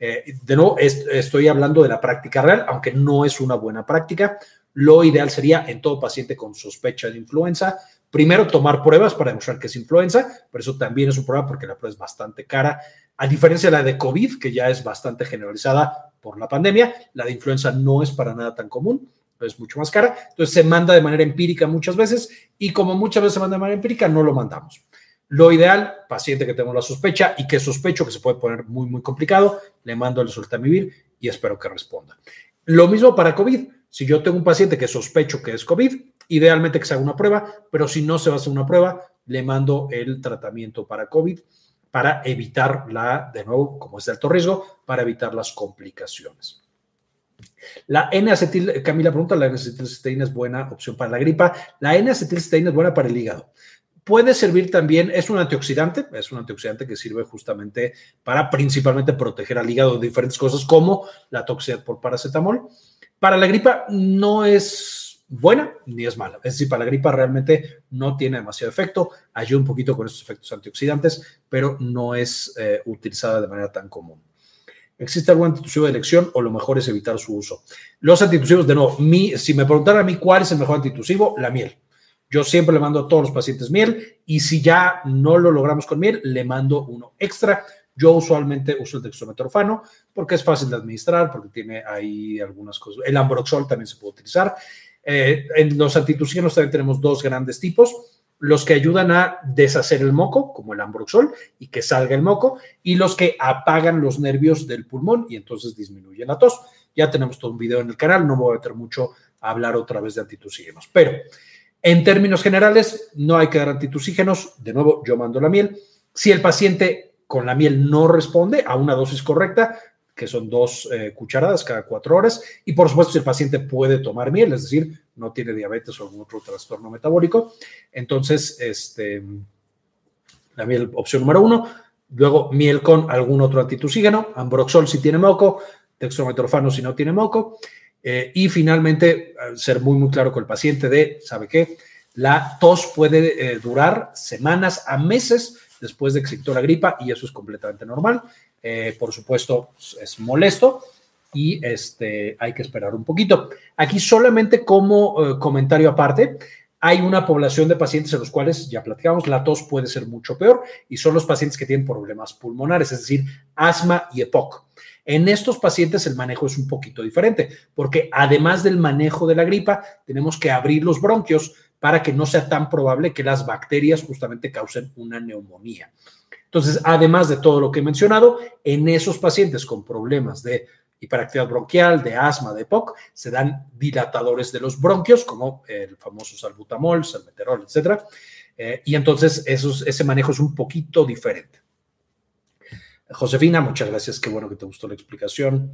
Speaker 1: Eh, de nuevo, estoy hablando de la práctica real, aunque no es una buena práctica. Lo ideal sería en todo paciente con sospecha de influenza, primero tomar pruebas para demostrar que es influenza, pero eso también es un prueba porque la prueba es bastante cara. A diferencia de la de COVID, que ya es bastante generalizada por la pandemia, la de influenza no es para nada tan común es mucho más cara. Entonces se manda de manera empírica muchas veces y como muchas veces se manda de manera empírica, no lo mandamos. Lo ideal, paciente que tengo la sospecha y que sospecho que se puede poner muy, muy complicado, le mando el soltamivir y espero que responda. Lo mismo para COVID. Si yo tengo un paciente que sospecho que es COVID, idealmente que se haga una prueba, pero si no se va a hacer una prueba, le mando el tratamiento para COVID para evitar la, de nuevo, como es de alto riesgo, para evitar las complicaciones. La N-acetil, Camila pregunta, ¿la N-acetilcisteína es buena opción para la gripa? La N-acetilcisteína es buena para el hígado. Puede servir también, es un antioxidante, es un antioxidante que sirve justamente para principalmente proteger al hígado de diferentes cosas como la toxicidad por paracetamol. Para la gripa no es buena ni es mala. Es decir, para la gripa realmente no tiene demasiado efecto, ayuda un poquito con estos efectos antioxidantes, pero no es eh, utilizada de manera tan común. ¿Existe algún antitusivo de elección o lo mejor es evitar su uso? Los antitusivos, de nuevo, mi, si me preguntaran a mí cuál es el mejor antitusivo, la miel. Yo siempre le mando a todos los pacientes miel y si ya no lo logramos con miel, le mando uno extra. Yo usualmente uso el dextrometorfano porque es fácil de administrar, porque tiene ahí algunas cosas. El ambroxol también se puede utilizar. Eh, en los antitusivos también tenemos dos grandes tipos los que ayudan a deshacer el moco, como el ambroxol, y que salga el moco, y los que apagan los nervios del pulmón y entonces disminuyen la tos. Ya tenemos todo un video en el canal, no voy a meter mucho a hablar otra vez de antitusígenos, pero en términos generales no hay que dar antitusígenos, de nuevo yo mando la miel. Si el paciente con la miel no responde a una dosis correcta, que son dos eh, cucharadas cada cuatro horas. Y por supuesto, si el paciente puede tomar miel, es decir, no tiene diabetes o algún otro trastorno metabólico, entonces, este, la miel, opción número uno. Luego, miel con algún otro antitusígeno, ambroxol si tiene moco, dextrometorfano si no tiene moco. Eh, y finalmente, ser muy, muy claro con el paciente de, ¿sabe qué? La tos puede eh, durar semanas a meses después de que se quitó la gripa y eso es completamente normal. Eh, por supuesto, es molesto y este, hay que esperar un poquito. Aquí solamente como eh, comentario aparte, hay una población de pacientes en los cuales, ya platicamos, la tos puede ser mucho peor y son los pacientes que tienen problemas pulmonares, es decir, asma y EPOC. En estos pacientes el manejo es un poquito diferente, porque además del manejo de la gripa, tenemos que abrir los bronquios para que no sea tan probable que las bacterias justamente causen una neumonía. Entonces, además de todo lo que he mencionado, en esos pacientes con problemas de hiperactividad bronquial, de asma, de POC, se dan dilatadores de los bronquios, como el famoso salbutamol, salmeterol, etc. Eh, y entonces ese manejo es un poquito diferente. Josefina, muchas gracias, qué bueno que te gustó la explicación.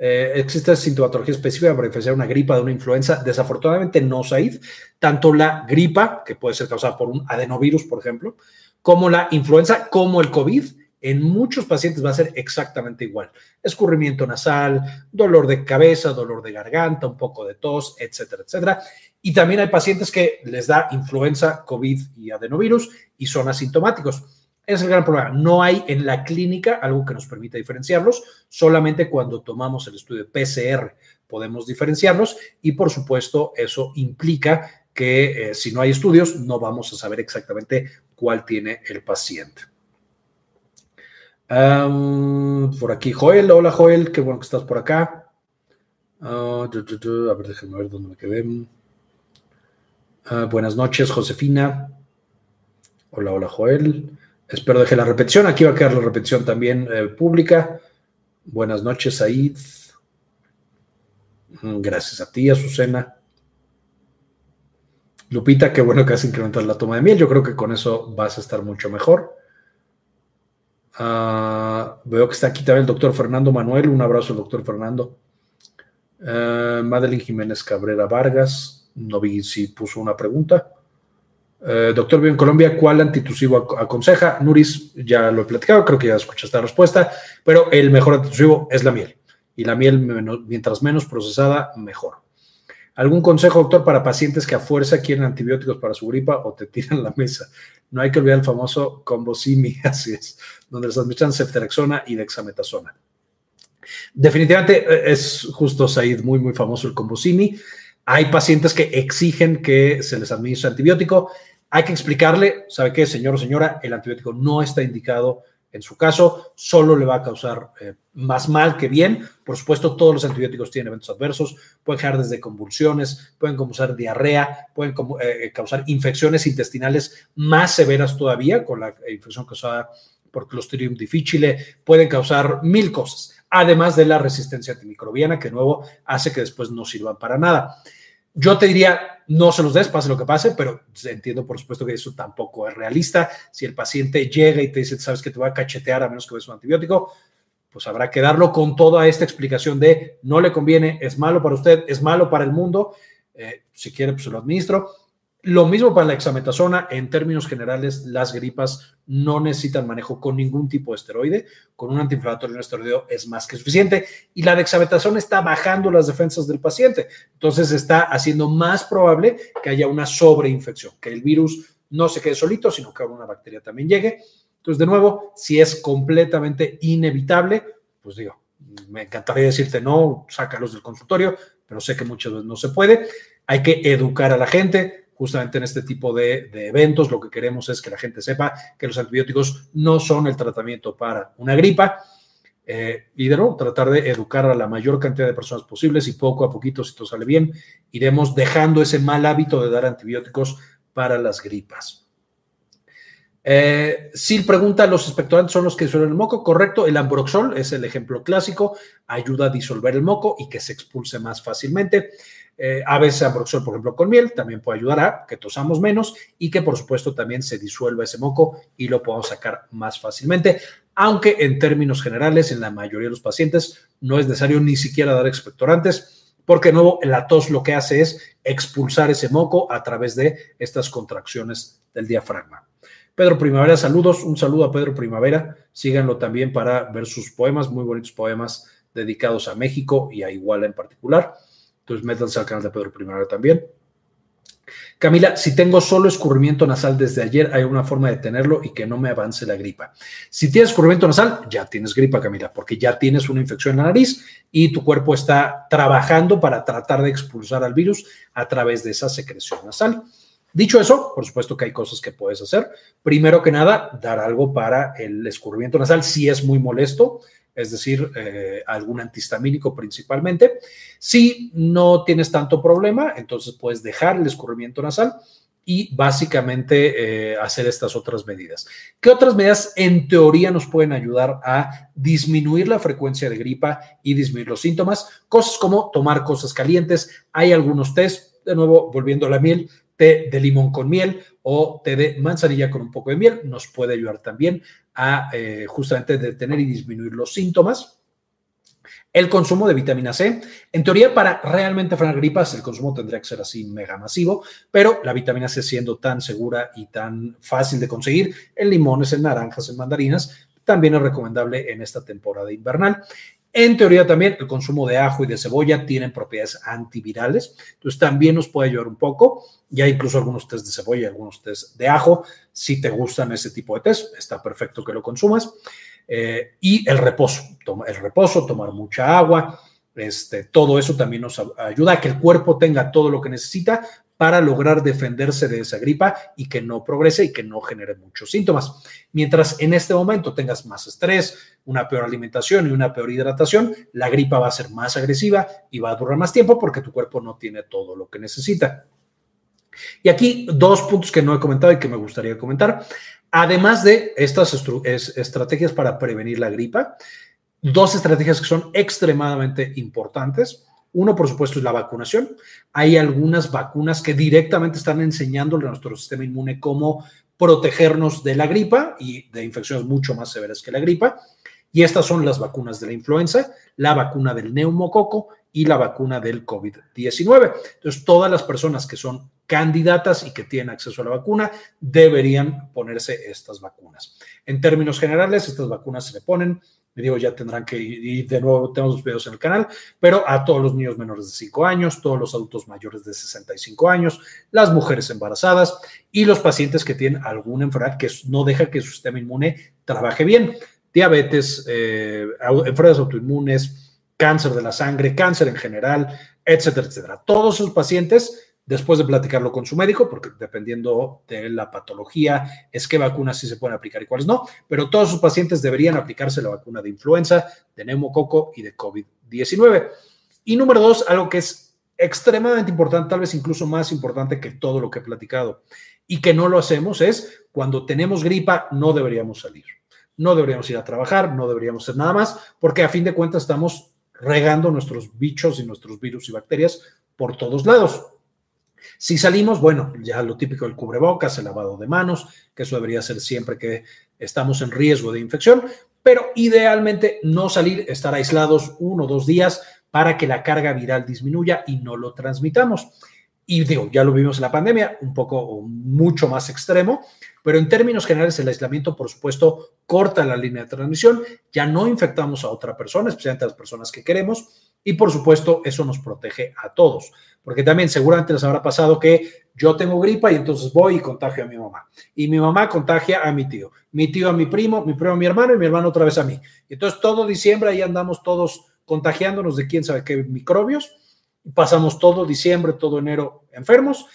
Speaker 1: Eh, ¿Existe sintomatología específica para diferenciar una gripa de una influenza? Desafortunadamente no, Said. Tanto la gripa, que puede ser causada por un adenovirus, por ejemplo, como la influenza, como el COVID, en muchos pacientes va a ser exactamente igual. Escurrimiento nasal, dolor de cabeza, dolor de garganta, un poco de tos, etcétera, etcétera. Y también hay pacientes que les da influenza, COVID y adenovirus y son asintomáticos. Es el gran problema. No hay en la clínica algo que nos permita diferenciarlos. Solamente cuando tomamos el estudio PCR podemos diferenciarlos y por supuesto eso implica que eh, si no hay estudios no vamos a saber exactamente cuál tiene el paciente. por aquí Joel, hola Joel, qué bueno que estás por acá. Ah, a ver, déjenme ver dónde me quedé. Ah, buenas noches, Josefina. Hola, hola Joel. Espero deje la repetición. Aquí va a quedar la repetición también eh, pública. Buenas noches, Said. Mm, gracias a ti, Azucena. Lupita, qué bueno que has incrementado la toma de miel. Yo creo que con eso vas a estar mucho mejor. Ah, veo que está aquí también el doctor Fernando Manuel. Un abrazo, doctor Fernando. Uh, Madeline Jiménez Cabrera Vargas. No vi si puso una pregunta. Eh, doctor Bien Colombia, ¿cuál antitusivo aconseja? Nuris, ya lo he platicado, creo que ya escuchaste la respuesta, pero el mejor antitusivo es la miel. Y la miel, mientras menos procesada, mejor. ¿Algún consejo, doctor, para pacientes que a fuerza quieren antibióticos para su gripa o te tiran la mesa? No hay que olvidar el famoso combosimi, así es, donde les administran ceftriaxona y dexametasona. Definitivamente eh, es justo, Said, muy, muy famoso el combosimi. Hay pacientes que exigen que se les administre antibiótico. Hay que explicarle, ¿sabe qué, señor o señora? El antibiótico no está indicado en su caso, solo le va a causar eh, más mal que bien. Por supuesto, todos los antibióticos tienen eventos adversos, pueden generar desde convulsiones, pueden causar diarrea, pueden eh, causar infecciones intestinales más severas todavía, con la infección causada por Clostridium difficile, pueden causar mil cosas, además de la resistencia antimicrobiana, que de nuevo hace que después no sirvan para nada. Yo te diría, no se los des, pase lo que pase, pero entiendo por supuesto que eso tampoco es realista. Si el paciente llega y te dice, sabes que te voy a cachetear a menos que des un antibiótico, pues habrá que darlo con toda esta explicación de no le conviene, es malo para usted, es malo para el mundo. Eh, si quiere, pues se lo administro. Lo mismo para la exametasona, en términos generales, las gripas no necesitan manejo con ningún tipo de esteroide, con un antiinflamatorio no esteroideo es más que suficiente y la dexametasona está bajando las defensas del paciente, entonces está haciendo más probable que haya una sobreinfección, que el virus no se quede solito, sino que una bacteria también llegue. Entonces, de nuevo, si es completamente inevitable, pues digo, me encantaría decirte no, sácalos del consultorio, pero sé que muchas veces no se puede. Hay que educar a la gente, justamente en este tipo de, eventos lo que queremos es que la gente sepa que los antibióticos no son el tratamiento para una gripa. Eh, y de nuevo, tratar de educar a la mayor cantidad de personas posibles y poco a poquito, si todo sale bien, iremos dejando ese mal hábito de dar antibióticos para las gripas. Eh, Sil pregunta, ¿los expectorantes son los que disuelven el moco? Correcto, el ambroxol es el ejemplo clásico, ayuda a disolver el moco y que se expulse más fácilmente. Eh, a veces ambroxol, por ejemplo, con miel, también puede ayudar a que tosamos menos y que, por supuesto, también se disuelva ese moco y lo podamos sacar más fácilmente. Aunque en términos generales, en la mayoría de los pacientes, no es necesario ni siquiera dar expectorantes, porque nuevo la tos lo que hace es expulsar ese moco a través de estas contracciones del diafragma. Pedro Primavera, saludos, un saludo a Pedro Primavera, síganlo también para ver sus poemas, muy bonitos poemas dedicados a México y a Iguala en particular. Entonces métanse al canal de Pedro Primavera también. Camila, si tengo solo escurrimiento nasal desde ayer, hay una forma de tenerlo y que no me avance la gripa. Si tienes escurrimiento nasal, ya tienes gripa, Camila, porque ya tienes una infección en la nariz y tu cuerpo está trabajando para tratar de expulsar al virus a través de esa secreción nasal. Dicho eso, por supuesto que hay cosas que puedes hacer. Primero que nada, dar algo para el escurrimiento nasal si es muy molesto es decir, eh, algún antihistamínico principalmente. Si no tienes tanto problema, entonces puedes dejar el escurrimiento nasal y básicamente eh, hacer estas otras medidas. ¿Qué otras medidas en teoría nos pueden ayudar a disminuir la frecuencia de gripa y disminuir los síntomas? Cosas como tomar cosas calientes. Hay algunos test, de nuevo, volviendo a la miel, té de limón con miel o té de manzanilla con un poco de miel, nos puede ayudar también a eh, justamente detener y disminuir los síntomas. El consumo de vitamina C, en teoría para realmente frenar gripas, el consumo tendría que ser así mega masivo, pero la vitamina C siendo tan segura y tan fácil de conseguir en limones, en naranjas, en mandarinas, también es recomendable en esta temporada invernal. En teoría también el consumo de ajo y de cebolla tienen propiedades antivirales, entonces también nos puede ayudar un poco. Ya incluso algunos test de cebolla algunos test de ajo, si te gustan ese tipo de test, está perfecto que lo consumas. Eh, y el reposo, el reposo, tomar mucha agua, este, todo eso también nos ayuda a que el cuerpo tenga todo lo que necesita para lograr defenderse de esa gripa y que no progrese y que no genere muchos síntomas. Mientras en este momento tengas más estrés, una peor alimentación y una peor hidratación, la gripa va a ser más agresiva y va a durar más tiempo porque tu cuerpo no tiene todo lo que necesita. Y aquí dos puntos que no he comentado y que me gustaría comentar. Además de estas estrategias para prevenir la gripa, dos estrategias que son extremadamente importantes. Uno, por supuesto, es la vacunación. Hay algunas vacunas que directamente están enseñándole a nuestro sistema inmune cómo protegernos de la gripa y de infecciones mucho más severas que la gripa. Y estas son las vacunas de la influenza, la vacuna del neumococo y la vacuna del COVID-19. Entonces, todas las personas que son candidatas y que tienen acceso a la vacuna deberían ponerse estas vacunas. En términos generales, estas vacunas se le ponen digo, ya tendrán que ir, de nuevo tenemos los videos en el canal, pero a todos los niños menores de 5 años, todos los adultos mayores de 65 años, las mujeres embarazadas y los pacientes que tienen alguna enfermedad que no deja que su sistema inmune trabaje bien. Diabetes, eh, enfermedades autoinmunes, cáncer de la sangre, cáncer en general, etcétera, etcétera. Todos esos pacientes después de platicarlo con su médico, porque dependiendo de la patología, es qué vacunas sí se pueden aplicar y cuáles no, pero todos sus pacientes deberían aplicarse la vacuna de influenza, de neumococo y de COVID-19. Y número dos, algo que es extremadamente importante, tal vez incluso más importante que todo lo que he platicado, y que no lo hacemos, es cuando tenemos gripa, no deberíamos salir. No deberíamos ir a trabajar, no deberíamos hacer nada más, porque a fin de cuentas estamos regando nuestros bichos y nuestros virus y bacterias por todos lados. Si salimos, bueno, ya lo típico del cubrebocas, el lavado de manos, que eso debería ser siempre que estamos en riesgo de infección, pero idealmente no salir, estar aislados uno o dos días para que la carga viral disminuya y no lo transmitamos. Y digo, ya lo vimos en la pandemia, un poco o mucho más extremo, pero en términos generales el aislamiento, por supuesto, corta la línea de transmisión, ya no infectamos a otra persona, especialmente a las personas que queremos, y por supuesto, eso nos protege a todos, porque también seguramente les habrá pasado que yo tengo gripa y entonces voy y contagio a mi mamá. Y mi mamá contagia a mi tío, mi tío a mi primo, mi primo a mi hermano y mi hermano otra vez a mí. Entonces todo diciembre ahí andamos todos contagiándonos de quién sabe qué microbios. Pasamos todo diciembre, todo enero enfermos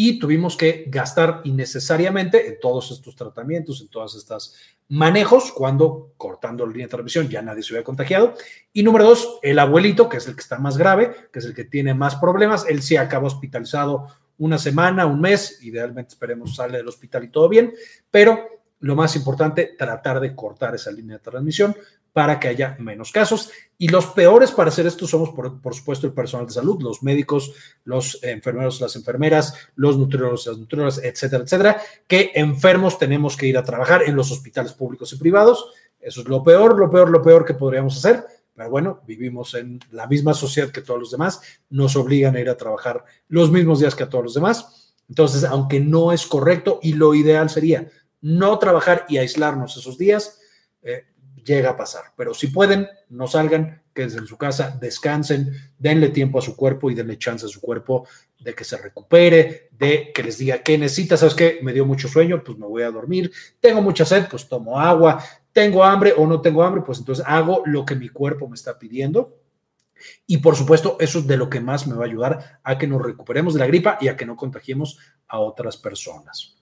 Speaker 1: y tuvimos que gastar innecesariamente en todos estos tratamientos, en todas estas manejos, cuando cortando la línea de transmisión ya nadie se había contagiado. Y número dos, el abuelito, que es el que está más grave, que es el que tiene más problemas, él sí acaba hospitalizado una semana, un mes, idealmente esperemos sale del hospital y todo bien, pero lo más importante, tratar de cortar esa línea de transmisión para que haya menos casos. Y los peores para hacer esto somos, por, supuesto, el personal de salud, los médicos, los enfermeros, las enfermeras, los nutriólogos, las nutriólogas, etcétera, etcétera, que enfermos tenemos que ir a trabajar en los hospitales públicos y privados. Eso es lo peor, lo peor, lo peor que podríamos hacer. Pero bueno, vivimos en la misma sociedad que todos los demás, nos obligan a ir a trabajar los mismos días que a todos los demás. Entonces, aunque no es correcto y lo ideal sería no trabajar y aislarnos esos días, eh, llega a pasar. Pero si pueden, no salgan, quédense en su casa, descansen, denle tiempo a su cuerpo y denle chance a su cuerpo de que se recupere, de que les diga qué necesita. ¿Sabes qué? Me dio mucho sueño, pues me voy a dormir. Tengo mucha sed, pues tomo agua. Tengo hambre o no tengo hambre, pues entonces hago lo que mi cuerpo me está pidiendo. Y por supuesto, eso es de lo que más me va a ayudar a que nos recuperemos de la gripa y a que no contagiemos a otras personas.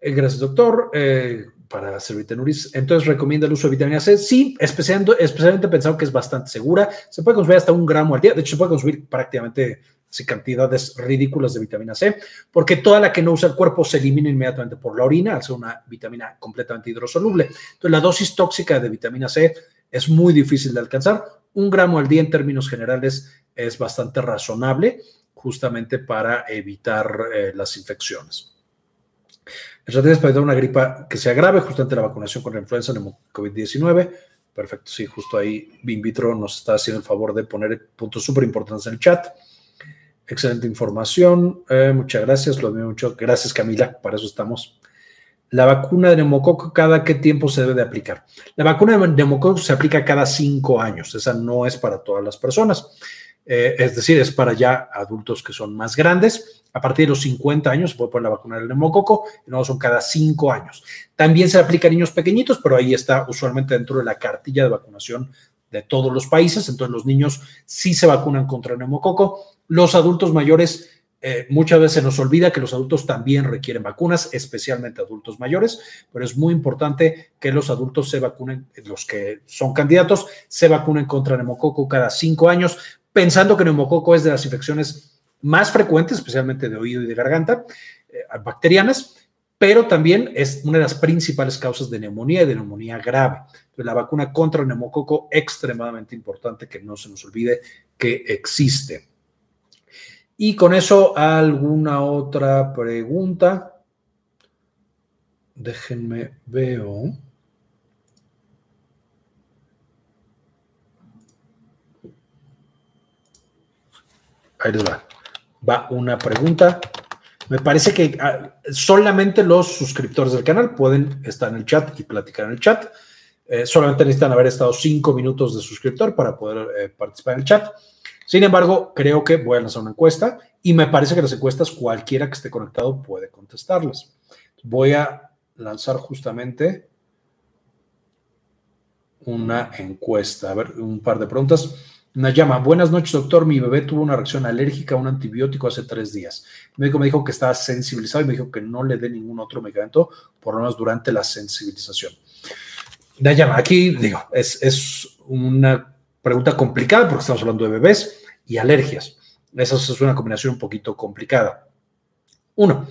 Speaker 1: Eh, gracias, doctor. Eh, para Nuris. Entonces, ¿recomienda el uso de vitamina C? Sí, especialmente, especialmente pensado que es bastante segura. Se puede consumir hasta un gramo al día. De hecho, se puede consumir prácticamente cantidades ridículas de vitamina C, porque toda la que no usa el cuerpo se elimina inmediatamente por la orina, al ser una vitamina completamente hidrosoluble. Entonces, la dosis tóxica de vitamina C es muy difícil de alcanzar. Un gramo al día en términos generales es bastante razonable, justamente para evitar eh, las infecciones. Estrategias para evitar una gripa que sea grave, justamente la vacunación con la influenza en COVID-19. Perfecto, sí, justo ahí in vitro nos está haciendo el favor de poner puntos súper importantes en el chat. Excelente información, eh, muchas gracias, lo mucho. Gracias Camila, para eso estamos. la vacuna de neumococo, ¿cada qué tiempo se debe de aplicar? La vacuna de neumococo se aplica cada cinco años. Esa no es para todas las personas. Eh, es decir, es para ya adultos que son más grandes. A partir de los 50 años se puede poner la vacuna del neumococo, no son cada cinco años. También se aplica a niños pequeñitos, pero ahí está usualmente dentro de la cartilla de vacunación de todos los países. Entonces, los niños sí se vacunan contra el neumococo. Los adultos mayores eh, muchas veces nos olvida que los adultos también requieren vacunas, especialmente adultos mayores, pero es muy importante que los adultos se vacunen, los que son candidatos, se vacunen contra neumococo cada cinco años, pensando que neumococo es de las infecciones más frecuentes, especialmente de oído y de garganta, eh, bacterianas, pero también es una de las principales causas de neumonía y de neumonía grave. La vacuna contra el neumococo, extremadamente importante que no se nos olvide que existe. Y con eso, ¿alguna otra pregunta? Déjenme veo. Ahí les va. Va una pregunta. Me parece que ah, solamente los suscriptores del canal pueden estar en el chat y platicar en el chat. Eh, solamente necesitan haber estado cinco minutos de suscriptor para poder eh, participar en el chat. Sin embargo, creo que voy a lanzar una encuesta y me parece que las encuestas cualquiera que esté conectado puede contestarlas. Voy a lanzar justamente una encuesta. A ver, un par de preguntas. Llama. buenas noches, doctor. Mi bebé tuvo una reacción alérgica a un antibiótico hace tres días. El médico me dijo que estaba sensibilizado y me dijo que no le dé ningún otro medicamento, por lo menos durante la sensibilización. llama. aquí digo, es, es una pregunta complicada porque estamos hablando de bebés y alergias. Esa es una combinación un poquito complicada. Uno,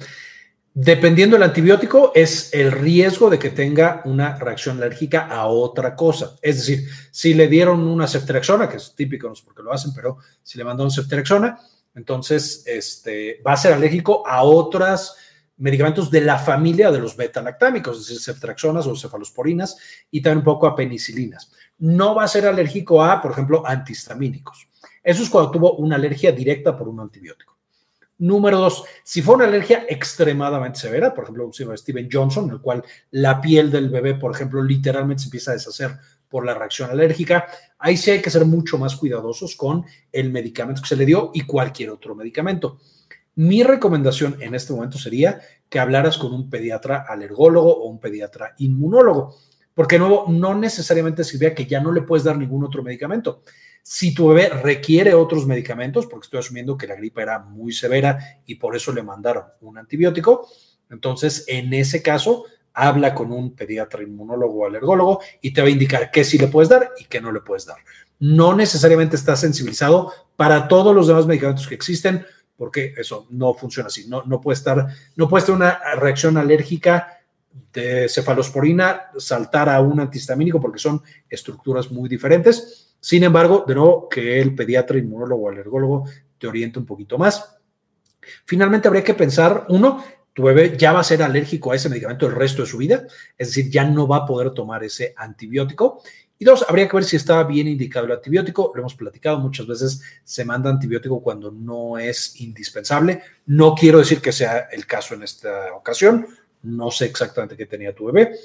Speaker 1: dependiendo del antibiótico, es el riesgo de que tenga una reacción alérgica a otra cosa. Es decir, si le dieron una ceftriaxona, que es típico, no sé por qué lo hacen, pero si le mandaron ceftriaxona, entonces este, va a ser alérgico a otras medicamentos de la familia de los beta-lactámicos, es decir, ceftraxonas o cefalosporinas y también un poco a penicilinas. No va a ser alérgico a, por ejemplo, antihistamínicos. Eso es cuando tuvo una alergia directa por un antibiótico. Número dos, si fue una alergia extremadamente severa, por ejemplo, Steven Johnson, en el cual la piel del bebé, por ejemplo, literalmente se empieza a deshacer por la reacción alérgica, ahí sí hay que ser mucho más cuidadosos con el medicamento que se le dio y cualquier otro medicamento. Mi recomendación en este momento sería que hablaras con un pediatra alergólogo o un pediatra inmunólogo, porque nuevo, no necesariamente sirve que ya no le puedes dar ningún otro medicamento. Si tu bebé requiere otros medicamentos, porque estoy asumiendo que la gripa era muy severa y por eso le mandaron un antibiótico, entonces en ese caso habla con un pediatra inmunólogo o alergólogo y te va a indicar qué sí le puedes dar y qué no le puedes dar. No necesariamente está sensibilizado para todos los demás medicamentos que existen, porque eso no funciona así. No, no puede estar, no puede estar una reacción alérgica de cefalosporina saltar a un antihistamínico porque son estructuras muy diferentes. Sin embargo, de nuevo, que el pediatra, inmunólogo alergólogo te oriente un poquito más. Finalmente, habría que pensar, uno, tu bebé ya va a ser alérgico a ese medicamento el resto de su vida, es decir, ya no va a poder tomar ese antibiótico. Y dos, habría que ver si está bien indicado el antibiótico. Lo hemos platicado muchas veces, se manda antibiótico cuando no es indispensable. No quiero decir que sea el caso en esta ocasión. No sé exactamente qué tenía tu bebé,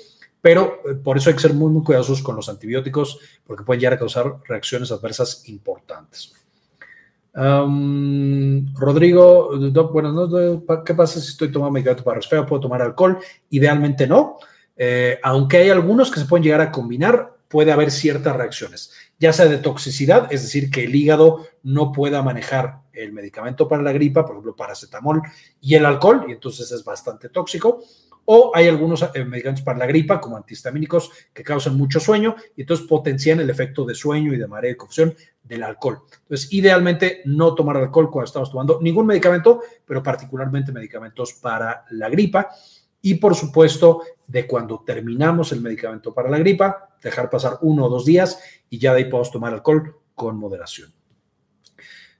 Speaker 1: pero eh, por eso hay que ser muy, muy cuidadosos con los antibióticos porque pueden llegar a causar reacciones adversas importantes. Rodrigo, bueno, ¿qué pasa si estoy tomando medicamento para resfriado? ¿Puedo tomar alcohol? Idealmente no. Eh, aunque hay algunos que se pueden llegar a combinar, puede haber ciertas reacciones, ya sea de toxicidad, es decir, que el hígado no pueda manejar el medicamento para la gripa, por ejemplo, paracetamol y el alcohol, y entonces es bastante tóxico, o hay algunos eh, medicamentos para la gripa, como antihistamínicos, que causan mucho sueño y entonces potencian el efecto de sueño y de marea y confusión del alcohol. Entonces, idealmente no tomar alcohol cuando estamos tomando ningún medicamento, pero particularmente medicamentos para la gripa. Y por supuesto, de cuando terminamos el medicamento para la gripa, dejar pasar uno o dos días y ya de ahí podemos tomar alcohol con moderación.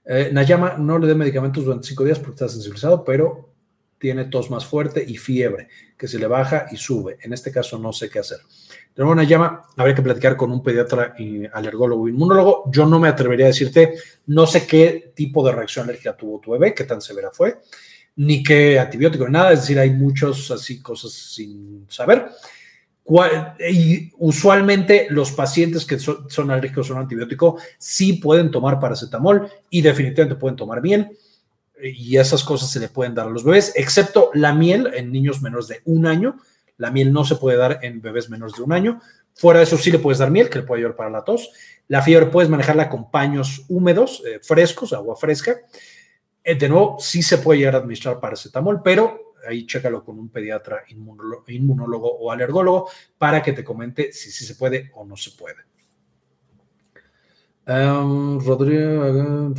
Speaker 1: Eh, Nayama no le dé medicamentos durante cinco días porque está sensibilizado, pero tiene tos más fuerte y fiebre, que se le baja y sube. En este caso no sé qué hacer. De nuevo, Nayama, habría que platicar con un pediatra y alergólogo inmunólogo. Yo no me atrevería a decirte, no sé qué tipo de reacción alérgica tuvo tu bebé, qué tan severa fue. ni qué antibiótico, ni nada, es decir, hay muchos así cosas sin saber. Y usualmente los pacientes que son, son alérgicos a un antibiótico sí pueden tomar paracetamol y definitivamente pueden tomar miel y esas cosas se le pueden dar a los bebés, excepto la miel en niños menores de un año. La miel no se puede dar en bebés menores de un año. Fuera de eso sí le puedes dar miel, que le puede ayudar para la tos. La fiebre puedes manejarla con paños húmedos, eh, frescos, agua fresca. Eh, de nuevo, sí se puede llegar a administrar paracetamol, pero ahí chécalo con un pediatra, inmunólogo, o alergólogo para que te comente si sí se puede o no se puede. Um, Rodrigo,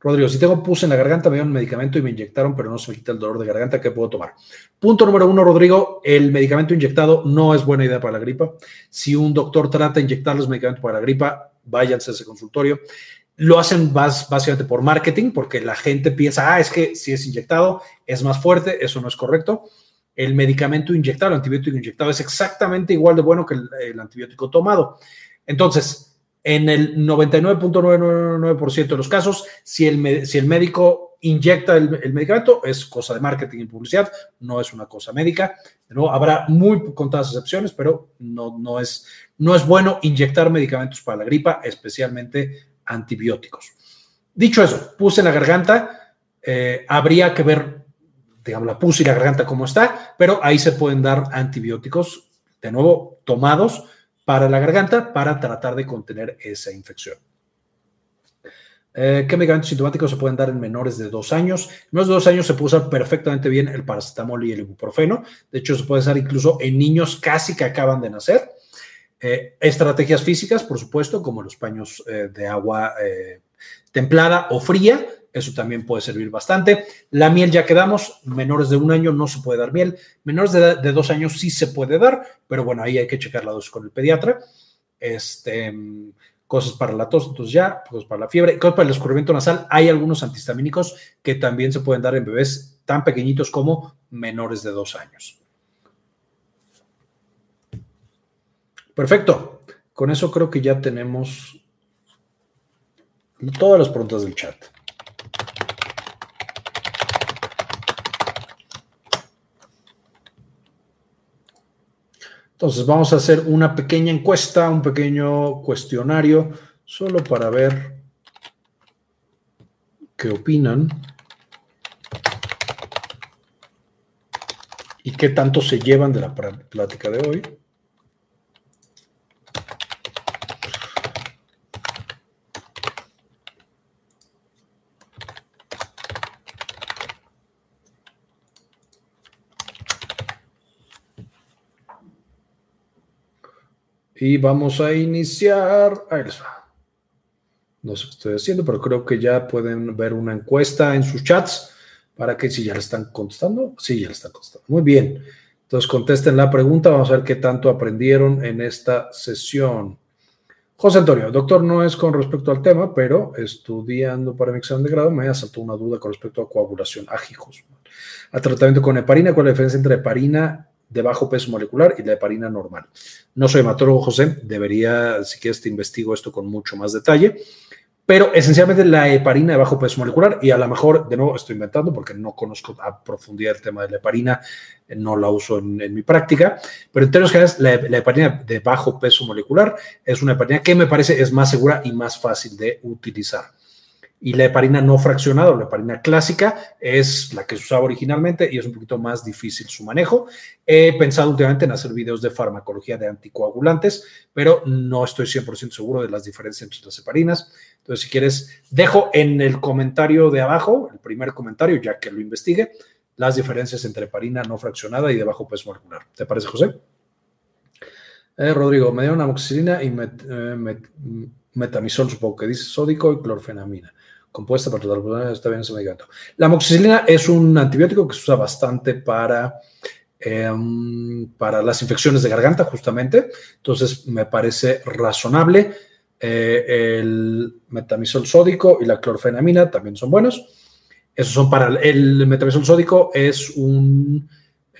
Speaker 1: Rodrigo, si tengo pus en la garganta, me dieron un medicamento y me inyectaron, pero no se me quita el dolor de garganta, ¿qué puedo tomar? Punto número uno, Rodrigo, el medicamento inyectado no es buena idea para la gripa. Si un doctor trata de inyectar los medicamentos para la gripa, váyanse a ese consultorio. Lo hacen básicamente por marketing, porque la gente piensa, ah, es que si es inyectado es más fuerte, eso no es correcto. El medicamento inyectado, el antibiótico inyectado es exactamente igual de bueno que el, antibiótico tomado. Entonces, en el 99.99% de los casos, si el, si el médico inyecta el, medicamento, es cosa de marketing y publicidad, no es una cosa médica. ¿no? Habrá muy contadas excepciones, pero no, no, es, no es bueno inyectar medicamentos para la gripa, especialmente antibióticos. Dicho eso, puse en la garganta, eh, habría que ver, digamos, la pus y la garganta cómo está, pero ahí se pueden dar antibióticos, de nuevo, tomados para la garganta para tratar de contener esa infección. Eh, ¿Qué medicamentos sintomáticos se pueden dar en menores de dos años? En menores de dos años se puede usar perfectamente bien el paracetamol y el ibuprofeno. De hecho, se puede usar incluso en niños casi que acaban de nacer. Eh, estrategias físicas, por supuesto, como los paños eh, de agua templada o fría, eso también puede servir bastante. La miel ya quedamos, menores de un año no se puede dar miel, menores de, dos años sí se puede dar, pero bueno, ahí hay que checar la dosis con el pediatra. Este, cosas para la tos, entonces ya, cosas para la fiebre, cosas para el escurrimiento nasal. Hay algunos antihistamínicos que también se pueden dar en bebés tan pequeñitos como menores de dos años. Perfecto. Con eso creo que ya tenemos todas las preguntas del chat. Entonces vamos a hacer una pequeña encuesta, un pequeño cuestionario, solo para ver qué opinan y qué tanto se llevan de la plática de hoy. Y vamos a iniciar. Ahí les va. No sé qué estoy haciendo, pero creo que ya pueden ver una encuesta en sus chats para que si ya le están contestando. Sí, ya le están contestando. Muy bien. Entonces contesten la pregunta. Vamos a ver qué tanto aprendieron en esta sesión. José Antonio, doctor, no es con respecto al tema, pero estudiando para mi examen de grado me ha saltado una duda con respecto a coagulación. Ajijos. A tratamiento con heparina, ¿cuál es la diferencia entre heparina de bajo peso molecular y la heparina normal. No soy hematólogo, José, debería, si quieres, te investigo esto con mucho más detalle, pero esencialmente la heparina de bajo peso molecular, y a lo mejor, de nuevo, estoy inventando porque no conozco a profundidad el tema de la heparina, no la uso en, mi práctica, pero en términos generales, la, la, heparina de bajo peso molecular es una heparina que me parece es más segura y más fácil de utilizar y la heparina no fraccionada o la heparina clásica es la que se usaba originalmente y es un poquito más difícil su manejo. He pensado últimamente en hacer videos de farmacología de anticoagulantes, pero no estoy 100% seguro de las diferencias entre las heparinas. Entonces, si quieres, dejo en el comentario de abajo, el primer comentario, ya que lo investigue, las diferencias entre heparina no fraccionada y de bajo peso molecular. ¿Te parece, José? Eh, Rodrigo, me dieron amoxicilina y eh, metamisol, supongo que dice sódico y clorfenamina compuesta para está bien ese medicamento. La amoxicilina es un antibiótico que se usa bastante para, em, para las infecciones de garganta, justamente. Entonces, me parece razonable. Eh, el metamisol sódico y la clorfenamina también son buenos. Esos son para el metamisol sódico, es un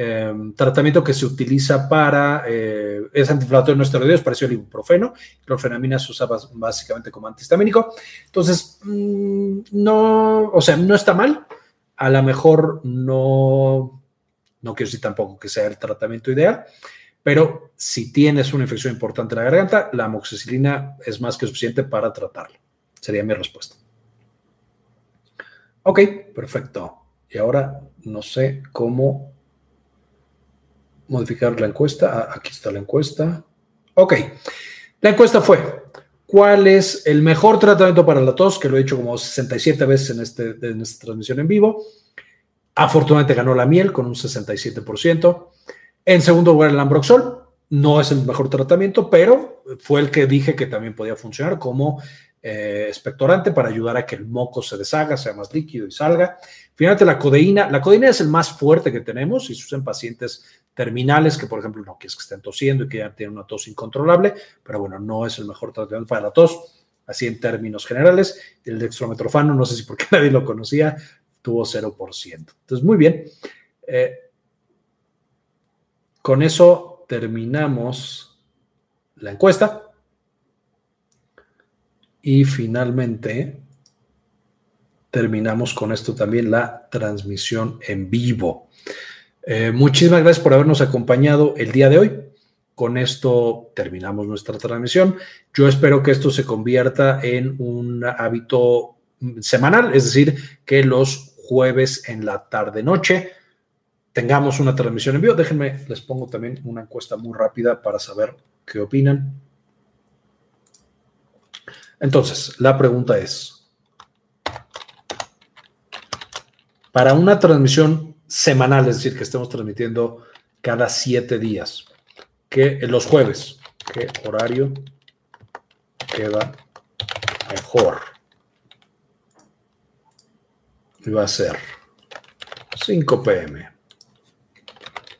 Speaker 1: em, tratamiento que se utiliza para, eh, es antiinflamatorio no esteroideo, es parecido al ibuprofeno. Clorfenamina se usa básicamente como antihistamínico. Entonces, mm, no, o sea, no está mal. A lo mejor no, no quiero decir tampoco que sea el tratamiento ideal, pero si tienes una infección importante en la garganta, la amoxicilina es más que suficiente para tratarlo. Sería mi respuesta. Ok, perfecto. Y ahora no sé cómo modificar la encuesta. Ah, aquí está la encuesta. Ok, la encuesta fue, ¿cuál es el mejor tratamiento para la tos? Que lo he hecho como 67 veces en, este, en esta transmisión en vivo. Afortunadamente ganó la miel con un 67%. En segundo lugar, el Ambroxol. No es el mejor tratamiento, pero fue el que dije que también podía funcionar como eh, expectorante para ayudar a que el moco se deshaga, sea más líquido y salga. Finalmente, la codeína. La codeína es el más fuerte que tenemos y se usa en pacientes terminales que, por ejemplo, no quieres que estén tosiendo y que ya tienen una tos incontrolable, pero bueno, no es el mejor tratamiento para la tos, así en términos generales. El dextrometrofano, no sé si porque nadie lo conocía, tuvo 0%. Entonces, muy bien. Eh, con eso terminamos la encuesta. Y finalmente terminamos con esto también la transmisión en vivo. Eh, muchísimas gracias por habernos acompañado el día de hoy. Con esto terminamos nuestra transmisión. Yo espero que esto se convierta en un hábito semanal, es decir, que los jueves en la tarde-noche tengamos una transmisión en vivo. Déjenme, les pongo también una encuesta muy rápida para saber qué opinan. Entonces, la pregunta es, para una transmisión semanal, es decir, que estemos transmitiendo cada siete días, que los jueves, ¿qué horario queda mejor? Y va a ser 5 pm.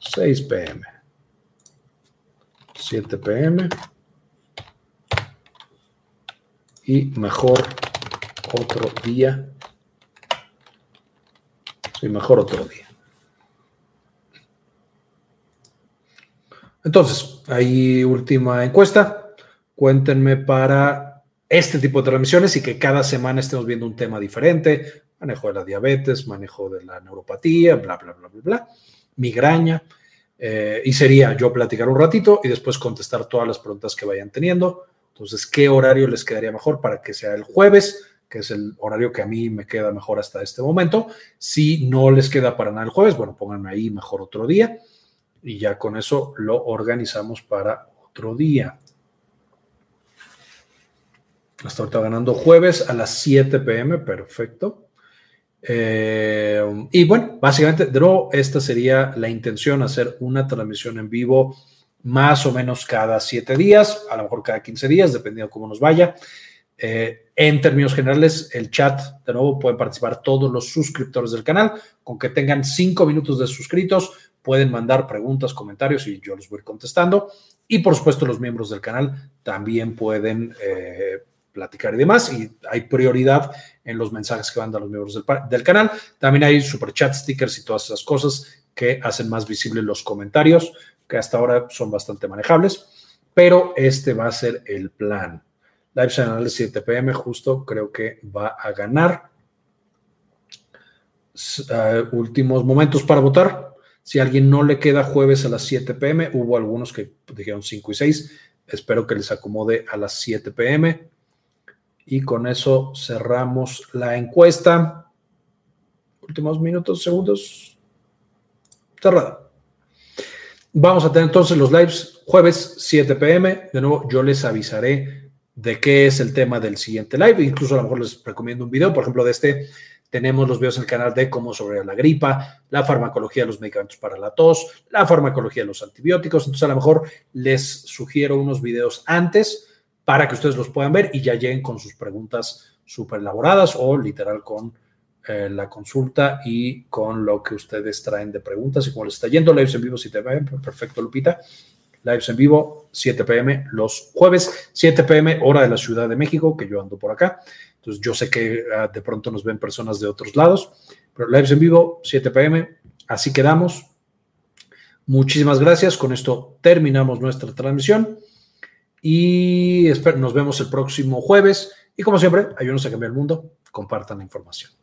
Speaker 1: 6 pm, 7 pm y mejor otro día. y mejor otro día. Entonces, ahí última encuesta. Cuéntenme para este tipo de transmisiones y que cada semana estemos viendo un tema diferente. Manejo de la diabetes, manejo de la neuropatía, bla, bla, bla, bla, bla. Migraña. Eh, y sería yo platicar un ratito y después contestar todas las preguntas que vayan teniendo. Entonces, ¿qué horario les quedaría mejor para que sea el jueves? que es el horario que a mí me queda mejor hasta este momento. Si no les queda para nada el jueves, bueno, pónganme ahí mejor otro día y ya con eso lo organizamos para otro día. Hasta ahorita ganando jueves a las 7 pm, perfecto. Eh, y bueno, básicamente, de nuevo, esta sería la intención, hacer una transmisión en vivo más o menos cada siete días, a lo mejor cada 15 días, dependiendo cómo nos vaya. Eh, en términos generales, el chat, de nuevo, pueden participar todos los suscriptores del canal. Con que tengan cinco minutos de suscritos, pueden mandar preguntas, comentarios y yo los voy contestando. Y por supuesto, los miembros del canal también pueden eh, platicar y demás. Y hay prioridad en los mensajes que mandan los miembros del, canal. También hay super chat, stickers y todas esas cosas que hacen más visibles los comentarios, que hasta ahora son bastante manejables. Pero este va a ser el plan. Live Channel 7 pm, justo creo que va a ganar. Uh, últimos momentos para votar. Si a alguien no le queda jueves a las 7 pm, hubo algunos que dijeron 5 y 6. Espero que les acomode a las 7 pm. Y con eso cerramos la encuesta. Últimos minutos, segundos. Cerrada. Vamos a tener entonces los lives jueves 7 pm. De nuevo, yo les avisaré de qué es el tema del siguiente live. Incluso a lo mejor les recomiendo un video, por ejemplo, de este. Tenemos los videos en el canal de cómo sobre la gripa, la farmacología de los medicamentos para la tos, la farmacología de los antibióticos. Entonces, a lo mejor les sugiero unos videos antes para que ustedes los puedan ver y ya lleguen con sus preguntas súper elaboradas o literal con eh, la consulta y con lo que ustedes traen de preguntas y cómo les está yendo. Lives en vivo 7 pm, perfecto Lupita. Lives en vivo 7 pm los jueves, 7 pm hora de la Ciudad de México, que yo ando por acá. Entonces yo sé que ah, de pronto nos ven personas de otros lados, pero lives en vivo 7 pm, así quedamos. Muchísimas gracias. Con esto terminamos nuestra transmisión y nos vemos el próximo jueves. Y como siempre, ayúdenos a cambiar el mundo. Compartan la información.